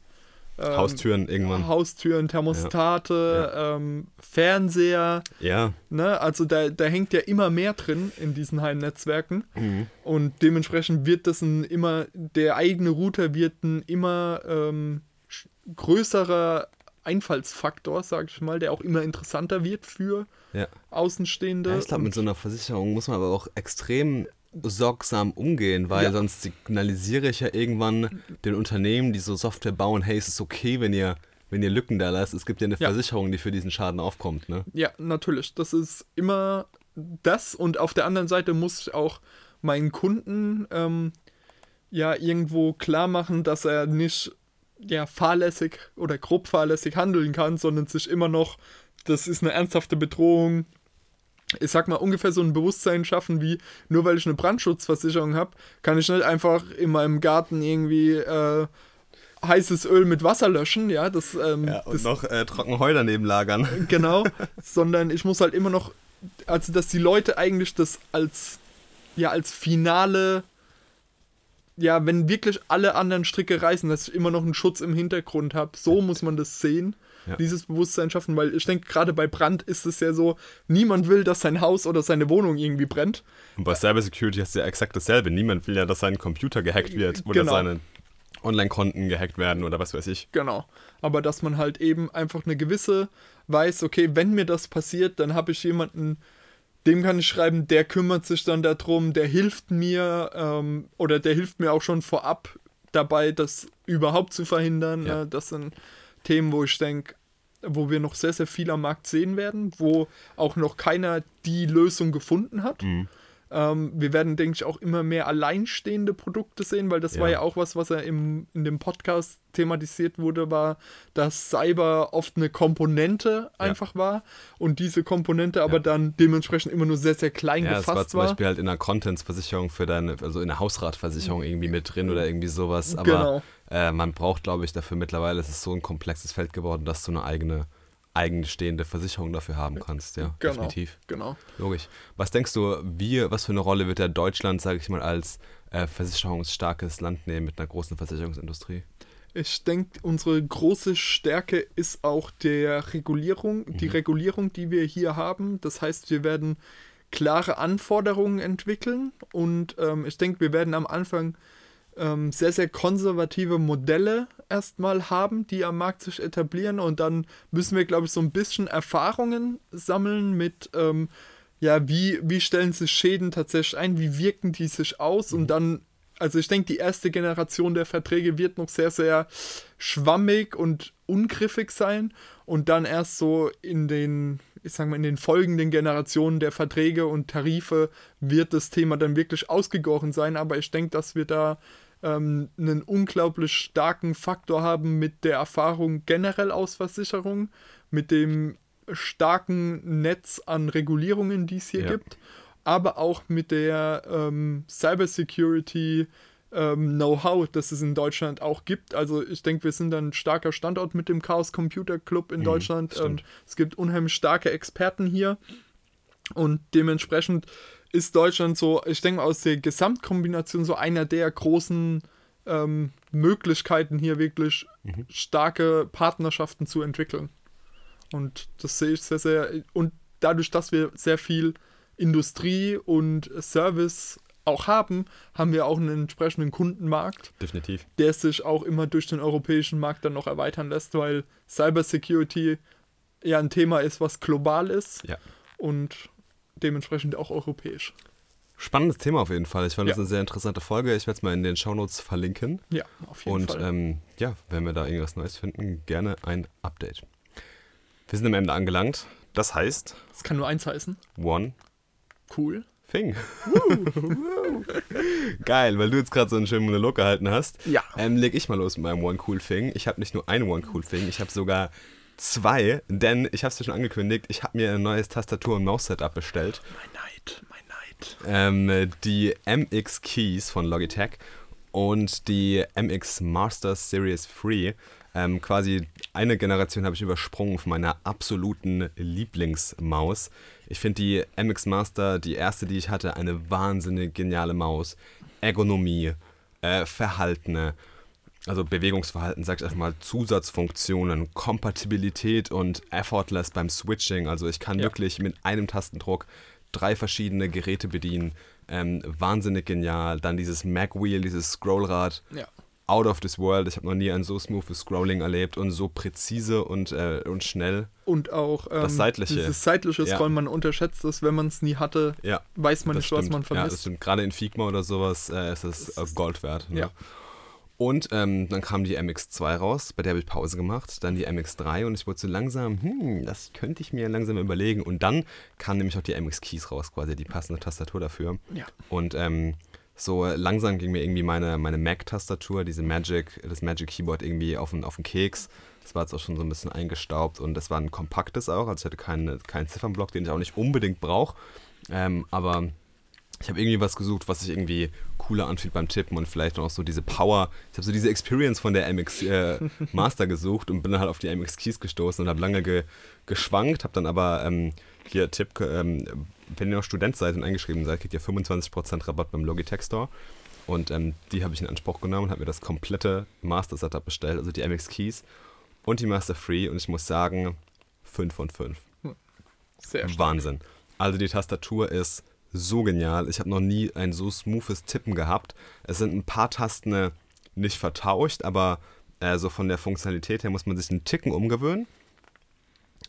ähm, Haustüren irgendwann. Haustüren, Thermostate, ja. Ja. Ähm, Fernseher. Ja. Ne? Also da, da hängt ja immer mehr drin in diesen Heimnetzwerken. Mhm. Und dementsprechend wird das ein immer, der eigene Router wird ein immer ähm, größerer Einfallsfaktor, sag ich mal, der auch immer interessanter wird für ja. Außenstehende. Ja, ich glaube, mit so einer Versicherung muss man aber auch extrem sorgsam umgehen, weil ja. sonst signalisiere ich ja irgendwann den Unternehmen, die so Software bauen, hey, es ist okay, wenn ihr, wenn ihr Lücken da lasst. Es gibt ja eine ja. Versicherung, die für diesen Schaden aufkommt, ne? Ja, natürlich. Das ist immer das und auf der anderen Seite muss ich auch meinen Kunden ähm, ja irgendwo klar machen, dass er nicht ja, fahrlässig oder grob fahrlässig handeln kann, sondern sich immer noch, das ist eine ernsthafte Bedrohung, ich sag mal, ungefähr so ein Bewusstsein schaffen, wie nur weil ich eine Brandschutzversicherung habe, kann ich nicht einfach in meinem Garten irgendwie äh, heißes Öl mit Wasser löschen, ja, das, ähm, ja, und das, noch äh, trocken Heu daneben lagern. [laughs] Genau, sondern ich muss halt immer noch, also dass die Leute eigentlich das als, ja, als finale, ja, wenn wirklich alle anderen Stricke reißen, dass ich immer noch einen Schutz im Hintergrund habe, so muss man das sehen. Ja. dieses Bewusstsein schaffen, weil ich denke, gerade bei Brand ist es ja so, niemand will, dass sein Haus oder seine Wohnung irgendwie brennt. Und bei Cybersecurity du ja exakt dasselbe. Niemand will ja, dass sein Computer gehackt wird oder genau. seine Online-Konten gehackt werden oder was weiß ich. Genau. Aber dass man halt eben einfach eine gewisse weiß, okay, wenn mir das passiert, dann habe ich jemanden, dem kann ich schreiben, der kümmert sich dann darum, der hilft mir ähm, oder der hilft mir auch schon vorab dabei, das überhaupt zu verhindern. Ja. Äh, das sind Themen, wo ich denke, wo wir noch sehr, sehr viel am Markt sehen werden, wo auch noch keiner die Lösung gefunden hat. Mhm. Ähm, wir werden, denke ich, auch immer mehr alleinstehende Produkte sehen, weil das ja. war ja auch was, was er im, in dem Podcast thematisiert wurde, war, dass Cyber oft eine Komponente einfach ja. war und diese Komponente aber ja. dann dementsprechend immer nur sehr, sehr klein gefasst war. Ja, zum war. Beispiel halt in einer Contents-Versicherung für deine, also in einer Hausratversicherung irgendwie mit drin oder irgendwie sowas. Aber genau. Äh, man braucht, glaube ich, dafür mittlerweile, es ist so ein komplexes Feld geworden, dass du eine eigene eigenstehende Versicherung dafür haben kannst, ja, genau, definitiv. Genau. Logisch. Was denkst du, wie, was für eine Rolle wird der Deutschland, sage ich mal, als äh, versicherungsstarkes Land nehmen mit einer großen Versicherungsindustrie? Ich denke, unsere große Stärke ist auch der Regulierung, mhm. die Regulierung, die wir hier haben. Das heißt, wir werden klare Anforderungen entwickeln und ähm, ich denke, wir werden am Anfang ähm, sehr, sehr konservative Modelle erstmal haben, die am Markt sich etablieren. Und dann müssen wir, glaube ich, so ein bisschen Erfahrungen sammeln mit, ähm, ja, wie, wie stellen sich Schäden tatsächlich ein, wie wirken die sich aus? Mhm. und dann, also ich denke, die erste Generation der Verträge wird noch sehr, sehr schwammig und ungriffig sein. Und dann erst so in den, ich sag mal, in den folgenden Generationen der Verträge und Tarife wird das Thema dann wirklich ausgegoren sein, aber ich denke, dass wir da ähm, einen unglaublich starken Faktor haben mit der Erfahrung generell aus Versicherung, mit dem starken Netz an Regulierungen, die es hier ja. gibt, aber auch mit der ähm, Cybersecurity ähm, Know-how, das es in Deutschland auch gibt. Also ich denke, wir sind ein starker Standort mit dem Chaos Computer Club in mhm, Deutschland. Und es gibt unheimlich starke Experten hier. Und dementsprechend ist Deutschland so, ich denke aus der Gesamtkombination so einer der großen ähm, Möglichkeiten, hier wirklich mhm. starke Partnerschaften zu entwickeln. Und das sehe ich sehr, sehr. Und dadurch, dass wir sehr viel Industrie und Service auch haben, haben wir auch einen entsprechenden Kundenmarkt. Definitiv. Der sich auch immer durch den europäischen Markt dann noch erweitern lässt, weil Cybersecurity ja ein Thema ist, was global ist. Ja. Und dementsprechend auch europäisch. Spannendes Thema auf jeden Fall. Ich fand ja. das eine sehr interessante Folge. Ich werde es mal in den Shownotes verlinken. Ja, auf jeden Und, Fall. Und ähm, ja, wenn wir da irgendwas Neues finden, gerne ein Update. Wir sind am Ende angelangt. Das heißt. Es kann nur eins heißen. One. Cool. Thing. [laughs] Geil, weil du jetzt gerade so einen schönen Monolog gehalten hast. Ja. Ähm, leg ich mal los mit meinem One Cool Thing. Ich habe nicht nur ein One Cool Thing, ich habe sogar zwei, denn ich habe es ja schon angekündigt, ich habe mir ein neues Tastatur- und Maus-Setup bestellt. Mein Neid, mein Neid. Ähm, die MX Keys von Logitech und die MX Master Series 3. Ähm, quasi eine Generation habe ich übersprungen von meiner absoluten Lieblingsmaus. Ich finde die MX Master, die erste, die ich hatte, eine wahnsinnig geniale Maus. Ergonomie, äh, Verhaltene also Bewegungsverhalten, sag ich einfach mal, Zusatzfunktionen, Kompatibilität und effortless beim Switching. Also ich kann ja. wirklich mit einem Tastendruck drei verschiedene Geräte bedienen. Ähm, wahnsinnig genial. Dann dieses Mac-Wheel, dieses Scrollrad. Ja. Out of this world. Ich habe noch nie ein so smoothes Scrolling erlebt und so präzise und, äh, und schnell. Und auch ähm, das seitliche. Dieses seitliche Scrollen, ja. man unterschätzt es, wenn man es nie hatte, ja, weiß man nicht, stimmt. was man vermisst. Ja, das stimmt. Gerade in Figma oder sowas äh, ist es Gold wert. Ne? Ja. Und ähm, dann kam die MX2 raus, bei der habe ich Pause gemacht. Dann die MX3 und ich wurde so langsam, hm, das könnte ich mir langsam überlegen. Und dann kam nämlich auch die MX Keys raus, quasi die passende Tastatur dafür. Ja. Und ähm, so langsam ging mir irgendwie meine, meine Mac-Tastatur, diese Magic, das Magic Keyboard irgendwie auf den, auf den Keks. Das war jetzt auch schon so ein bisschen eingestaubt und das war ein kompaktes auch, also ich hatte keinen, keinen Ziffernblock, den ich auch nicht unbedingt brauche. Ähm, aber ich habe irgendwie was gesucht, was sich irgendwie cooler anfühlt beim Tippen und vielleicht auch so diese Power. Ich habe so diese Experience von der MX äh, [laughs] Master gesucht und bin dann halt auf die MX Keys gestoßen und habe lange ge geschwankt, habe dann aber ähm, hier Tipp, ähm, wenn ihr noch Student seid und eingeschrieben seid, kriegt ihr 25% Rabatt beim Logitech Store. Und ähm, die habe ich in Anspruch genommen und habe mir das komplette Master Setup bestellt, also die MX Keys. und die Master Free und ich muss sagen, 5 von 5. Sehr stark. Wahnsinn. Also die Tastatur ist so genial. Ich habe noch nie ein so smoothes Tippen gehabt. Es sind ein paar Tasten äh, nicht vertauscht, aber äh, so von der Funktionalität her muss man sich einen Ticken umgewöhnen.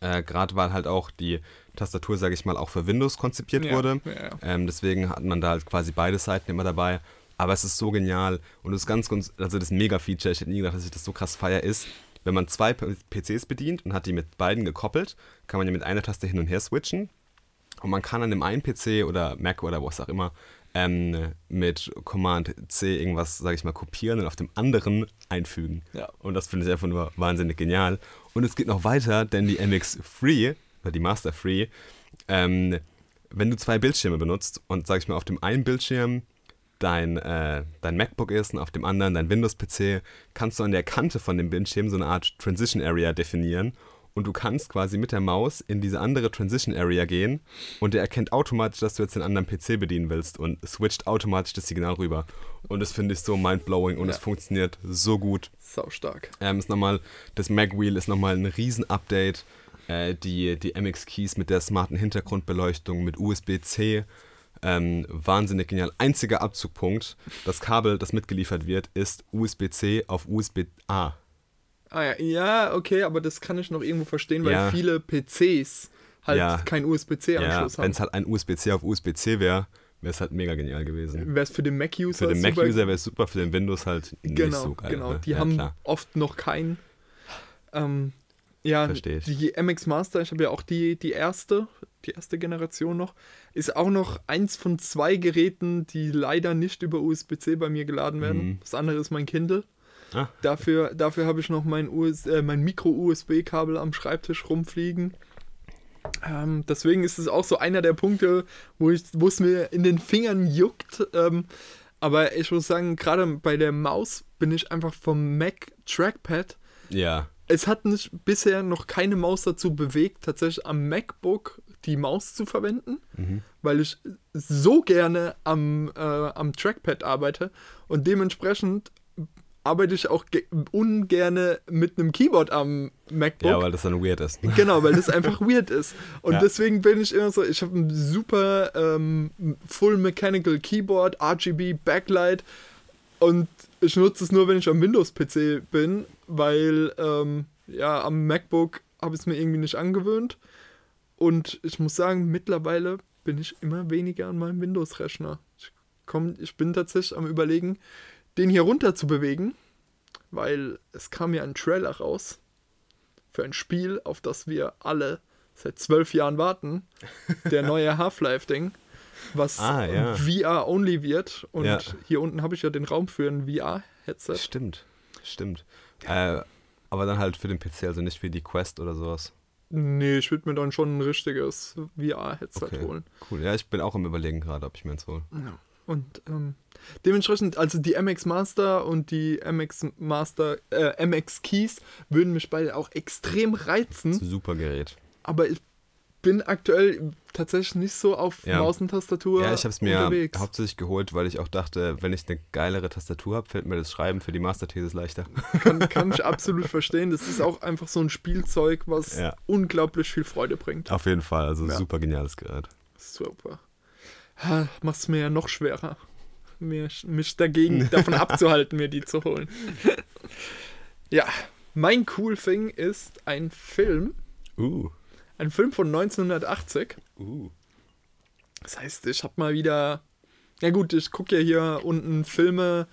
Äh, Gerade weil halt auch die Tastatur, sage ich mal, auch für Windows konzipiert ja, wurde. Ja. Ähm, deswegen hat man da halt quasi beide Seiten immer dabei. Aber es ist so genial und das ganz, ganz, also das Mega-Feature, ich hätte nie gedacht, dass ich das so krass feier, ist, wenn man zwei PCs bedient und hat die mit beiden gekoppelt, kann man ja mit einer Taste hin und her switchen. Und man kann an dem einen PC oder Mac oder was auch immer ähm, mit Command C irgendwas, sage ich mal, kopieren und auf dem anderen einfügen. Ja. Und das finde ich einfach nur wahnsinnig genial. Und es geht noch weiter, denn die MX Free, oder die Master Free, ähm, wenn du zwei Bildschirme benutzt und, sage ich mal, auf dem einen Bildschirm dein, äh, dein MacBook ist und auf dem anderen dein Windows-PC, kannst du an der Kante von dem Bildschirm so eine Art Transition Area definieren und du kannst quasi mit der Maus in diese andere Transition Area gehen und der erkennt automatisch, dass du jetzt den anderen PC bedienen willst und switcht automatisch das Signal rüber. Und das finde ich so mindblowing und es funktioniert so gut. Sau stark. Ähm, ist nochmal, das Mac Wheel ist nochmal ein Riesen-Update. Äh, die, die MX-Keys mit der smarten Hintergrundbeleuchtung, mit USB-C. Ähm, wahnsinnig genial. Einziger Abzugpunkt, das Kabel, das mitgeliefert wird, ist USB-C auf USB-A. Ah ja, ja, okay, aber das kann ich noch irgendwo verstehen, weil ja. viele PCs halt ja. keinen USB-C-Anschluss ja, haben. Wenn es halt ein USB-C auf USB-C wäre, wäre es halt mega genial gewesen. Wäre es für den Mac-User Für den Mac-User wäre es super, für den Windows halt genau, nicht so geil. Genau, ne? die haben klar. oft noch keinen. Ähm, ja, Verstehe die MX Master, ich habe ja auch die, die erste, die erste Generation noch, ist auch noch eins von zwei Geräten, die leider nicht über USB-C bei mir geladen werden. Mhm. Das andere ist mein Kindle. Ah. Dafür, dafür habe ich noch mein, äh, mein Micro-USB-Kabel am Schreibtisch rumfliegen. Ähm, deswegen ist es auch so einer der Punkte, wo es mir in den Fingern juckt. Ähm, aber ich muss sagen, gerade bei der Maus bin ich einfach vom Mac Trackpad. Ja. Es hat mich bisher noch keine Maus dazu bewegt, tatsächlich am MacBook die Maus zu verwenden, mhm. weil ich so gerne am, äh, am Trackpad arbeite und dementsprechend arbeite ich auch ungerne mit einem Keyboard am MacBook. Ja, weil das dann weird ist. [laughs] Genau, weil das einfach weird ist. Und ja. deswegen bin ich immer so, ich habe ein super ähm, Full Mechanical Keyboard, RGB Backlight und ich nutze es nur, wenn ich am Windows-PC bin, weil ähm, ja, am MacBook habe ich es mir irgendwie nicht angewöhnt. Und ich muss sagen, mittlerweile bin ich immer weniger an meinem Windows-Rechner. Ich, ich bin tatsächlich am überlegen, den hier runter zu bewegen, weil es kam ja ein Trailer raus für ein Spiel, auf das wir alle seit zwölf Jahren warten. Der [laughs] neue Half-Life-Ding, was ah, ja. VR-only wird. Und ja. hier unten habe ich ja den Raum für ein VR-Headset. Stimmt, stimmt. Äh, aber dann halt für den PC, also nicht für die Quest oder sowas. Nee, ich würde mir dann schon ein richtiges VR-Headset okay. holen. Cool, ja, ich bin auch im Überlegen gerade, ob ich mir eins hole. Ja. Und ähm, dementsprechend, also die MX Master und die MX Master, äh, MX Keys würden mich beide auch extrem reizen. Super Gerät. Aber ich bin aktuell tatsächlich nicht so auf ja. Maus und Tastatur Ja, ich habe es mir unterwegs. hauptsächlich geholt, weil ich auch dachte, wenn ich eine geilere Tastatur habe, fällt mir das Schreiben für die Master-Thesis leichter. Kann, kann ich [laughs] absolut verstehen. Das ist auch einfach so ein Spielzeug, was ja. unglaublich viel Freude bringt. Auf jeden Fall, also ja. super geniales Gerät. Super macht es mir ja noch schwerer, mich, mich dagegen davon [laughs] abzuhalten, mir die zu holen. ja, mein Cool Thing ist ein Film. Uh. Ein Film von 1980. Uh. Das heißt, ich habe mal wieder. Ja, gut, ich gucke ja hier unten Filme.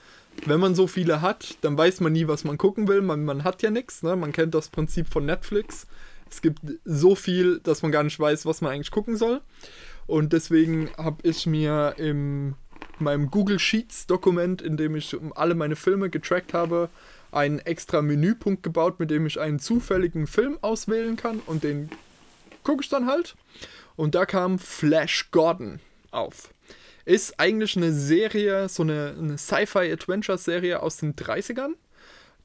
Wenn man so viele hat, dann weiß man nie, was man gucken will. Man, man hat ja nichts. Ne? Man kennt das Prinzip von Netflix. Es gibt so viel, dass man gar nicht weiß, was man eigentlich gucken soll. Und deswegen habe ich mir in meinem Google Sheets Dokument, in dem ich alle meine Filme getrackt habe, einen extra Menüpunkt gebaut, mit dem ich einen zufälligen Film auswählen kann und den gucke ich dann halt. Und da kam Flash Gordon auf. Ist eigentlich eine Serie, so eine, eine Sci-Fi-Adventure-Serie aus den 30ern,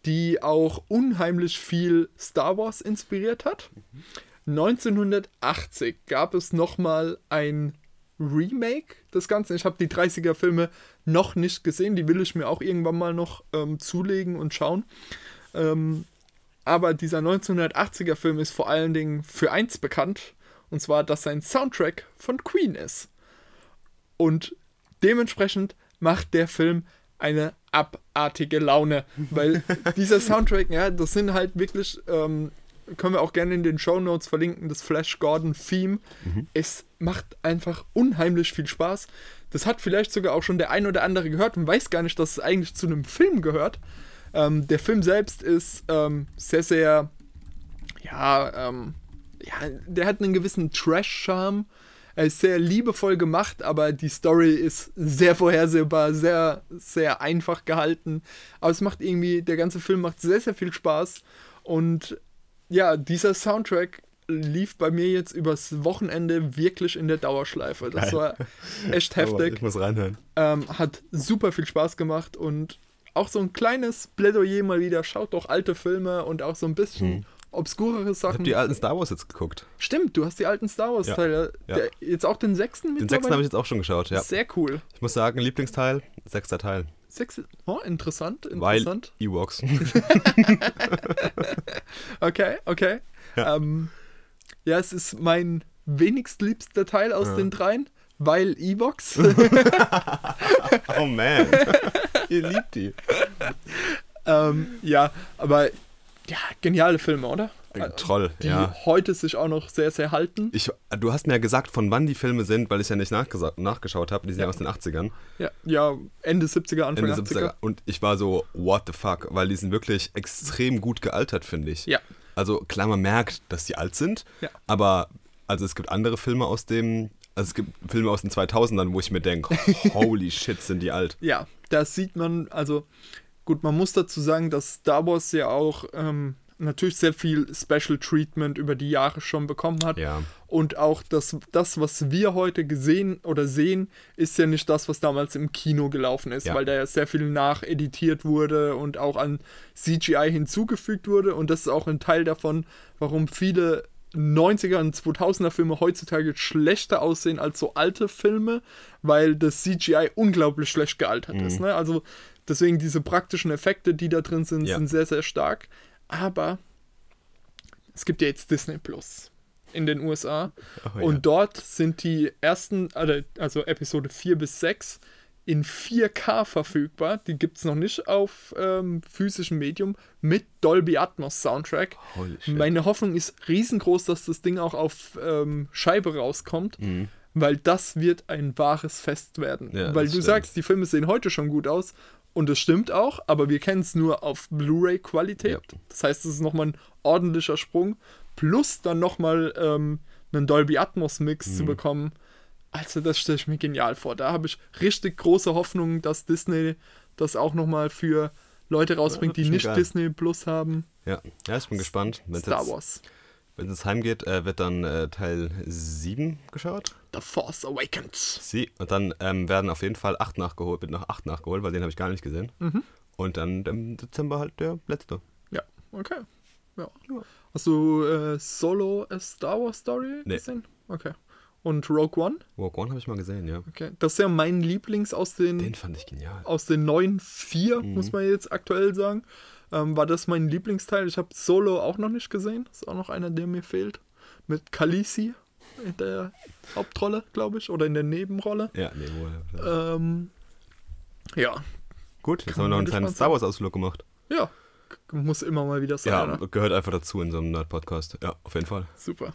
die auch unheimlich viel Star Wars inspiriert hat. Mhm. 1980 gab es nochmal ein Remake des Ganzen. Ich habe die 30er Filme noch nicht gesehen. Die will ich mir auch irgendwann mal noch ähm, zulegen und schauen. Ähm, Aber dieser 1980er Film ist vor allen Dingen für eins bekannt, und zwar, dass sein Soundtrack von Queen ist. Und dementsprechend macht der Film eine abartige Laune, weil [laughs] dieser Soundtrack, ja, das sind halt wirklich, ähm, können wir auch gerne in den Show Notes verlinken, das Flash Gordon Theme. Mhm. Es macht einfach unheimlich viel Spaß. Das hat vielleicht sogar auch schon der ein oder andere gehört und weiß gar nicht, dass es eigentlich zu einem Film gehört. Ähm, der Film selbst ist ähm, sehr, sehr, ja, ähm, ja, der hat einen gewissen Trash-Charme. Er ist sehr liebevoll gemacht, aber die Story ist sehr vorhersehbar, sehr, sehr einfach gehalten. Aber es macht irgendwie, der ganze Film macht sehr, sehr viel Spaß. Und ja, dieser Soundtrack lief bei mir jetzt übers Wochenende wirklich in der Dauerschleife. Das war echt [laughs] heftig. ich muss reinhören. Ähm, hat super viel Spaß gemacht und auch so ein kleines Plädoyer mal wieder. Schaut doch alte Filme und auch so ein bisschen hm. obskurere Sachen. Ich habe die alten Star Wars jetzt geguckt. Stimmt, du hast die alten Star Wars Teile. Ja. Ja. jetzt auch den sechsten Den sechsten habe ich jetzt auch schon geschaut, ja. Sehr cool. Ich muss sagen, Lieblingsteil, sechster Teil. Sechs, oh, interessant, interessant. Weil Ewoks. [laughs] okay, okay. Ja. Ähm, ja, es ist mein wenigst liebster Teil aus ja. den dreien, weil Evox. [laughs] oh man, ihr liebt die. ähm, ja, aber ja, geniale Filme, oder? Toll, die ja. heute sich auch noch sehr, sehr halten. Ich, du hast mir ja gesagt, von wann die Filme sind, weil ich ja nicht nachgeschaut habe. Die sind ja. ja aus den 80ern. Ja, ja Ende 70er, Anfang Ende 70er. 80er. Und ich war so, what the fuck, weil die sind wirklich extrem gut gealtert, finde ich. Ja. Also klar, man merkt, dass die alt sind, ja. aber also es gibt andere Filme aus dem, also es gibt Filme aus den 2000ern, wo ich mir denke, [laughs] holy shit, sind die alt. Ja, das sieht man, also gut, man muss dazu sagen, dass Star Wars ja auch ähm, natürlich sehr viel Special Treatment über die Jahre schon bekommen hat. Ja. Und auch das, das, was wir heute gesehen oder sehen, ist ja nicht das, was damals im Kino gelaufen ist, ja. weil da ja sehr viel nacheditiert wurde und auch an CGI hinzugefügt wurde. Und das ist auch ein Teil davon, warum viele 90er und 2000er Filme heutzutage schlechter aussehen als so alte Filme, weil das CGI unglaublich schlecht gealtert mhm. ist. Ne? Also deswegen diese praktischen Effekte, die da drin sind, ja. sind sehr, sehr stark. Aber es gibt ja jetzt Disney Plus in den USA. Oh, und ja. dort sind die ersten, also, also Episode 4 bis 6 in 4K verfügbar. Die gibt es noch nicht auf ähm, physischem Medium mit Dolby Atmos Soundtrack. Meine Hoffnung ist riesengroß, dass das Ding auch auf ähm, Scheibe rauskommt. Mhm. Weil das wird ein wahres Fest werden. Ja, weil du stimmt. sagst, die Filme sehen heute schon gut aus und das stimmt auch, aber wir kennen es nur auf Blu-ray-Qualität. Ja. Das heißt, es ist nochmal ein ordentlicher Sprung. Plus dann nochmal ähm, einen Dolby Atmos-Mix mhm. zu bekommen. Also, das stelle ich mir genial vor. Da habe ich richtig große Hoffnung, dass Disney das auch nochmal für Leute rausbringt, ja, die nicht geil. Disney Plus haben. Ja, ja ich bin gespannt. Star Wars. Wenn es heimgeht, äh, wird dann äh, Teil 7 geschaut. The Force Awakens. Sie. Und dann ähm, werden auf jeden Fall 8 nachgeholt, wird nach 8 nachgeholt, weil den habe ich gar nicht gesehen. Mhm. Und dann im Dezember halt der letzte. Ja, okay. Ja. ja. Hast du äh, Solo A Star Wars Story nee. gesehen? Okay. Und Rogue One? Rogue One habe ich mal gesehen, ja. Okay. Das ist ja mein Lieblings aus den. Den fand ich genial. Aus den neuen vier, mhm. muss man jetzt aktuell sagen ähm, war das mein Lieblingsteil. Ich habe Solo auch noch nicht gesehen. Das ist auch noch einer, der mir fehlt. Mit Khaleesi in der Hauptrolle, glaube ich, oder in der Nebenrolle. Ja, Nebenrolle. Ja. Ähm, ja. Gut, jetzt haben wir noch einen kleinen Star Wars-Ausflug gemacht. Ja, muss immer mal wieder sein. Ja, gehört einfach dazu in so einem Nerd-Podcast. Ja, auf jeden Fall. Super.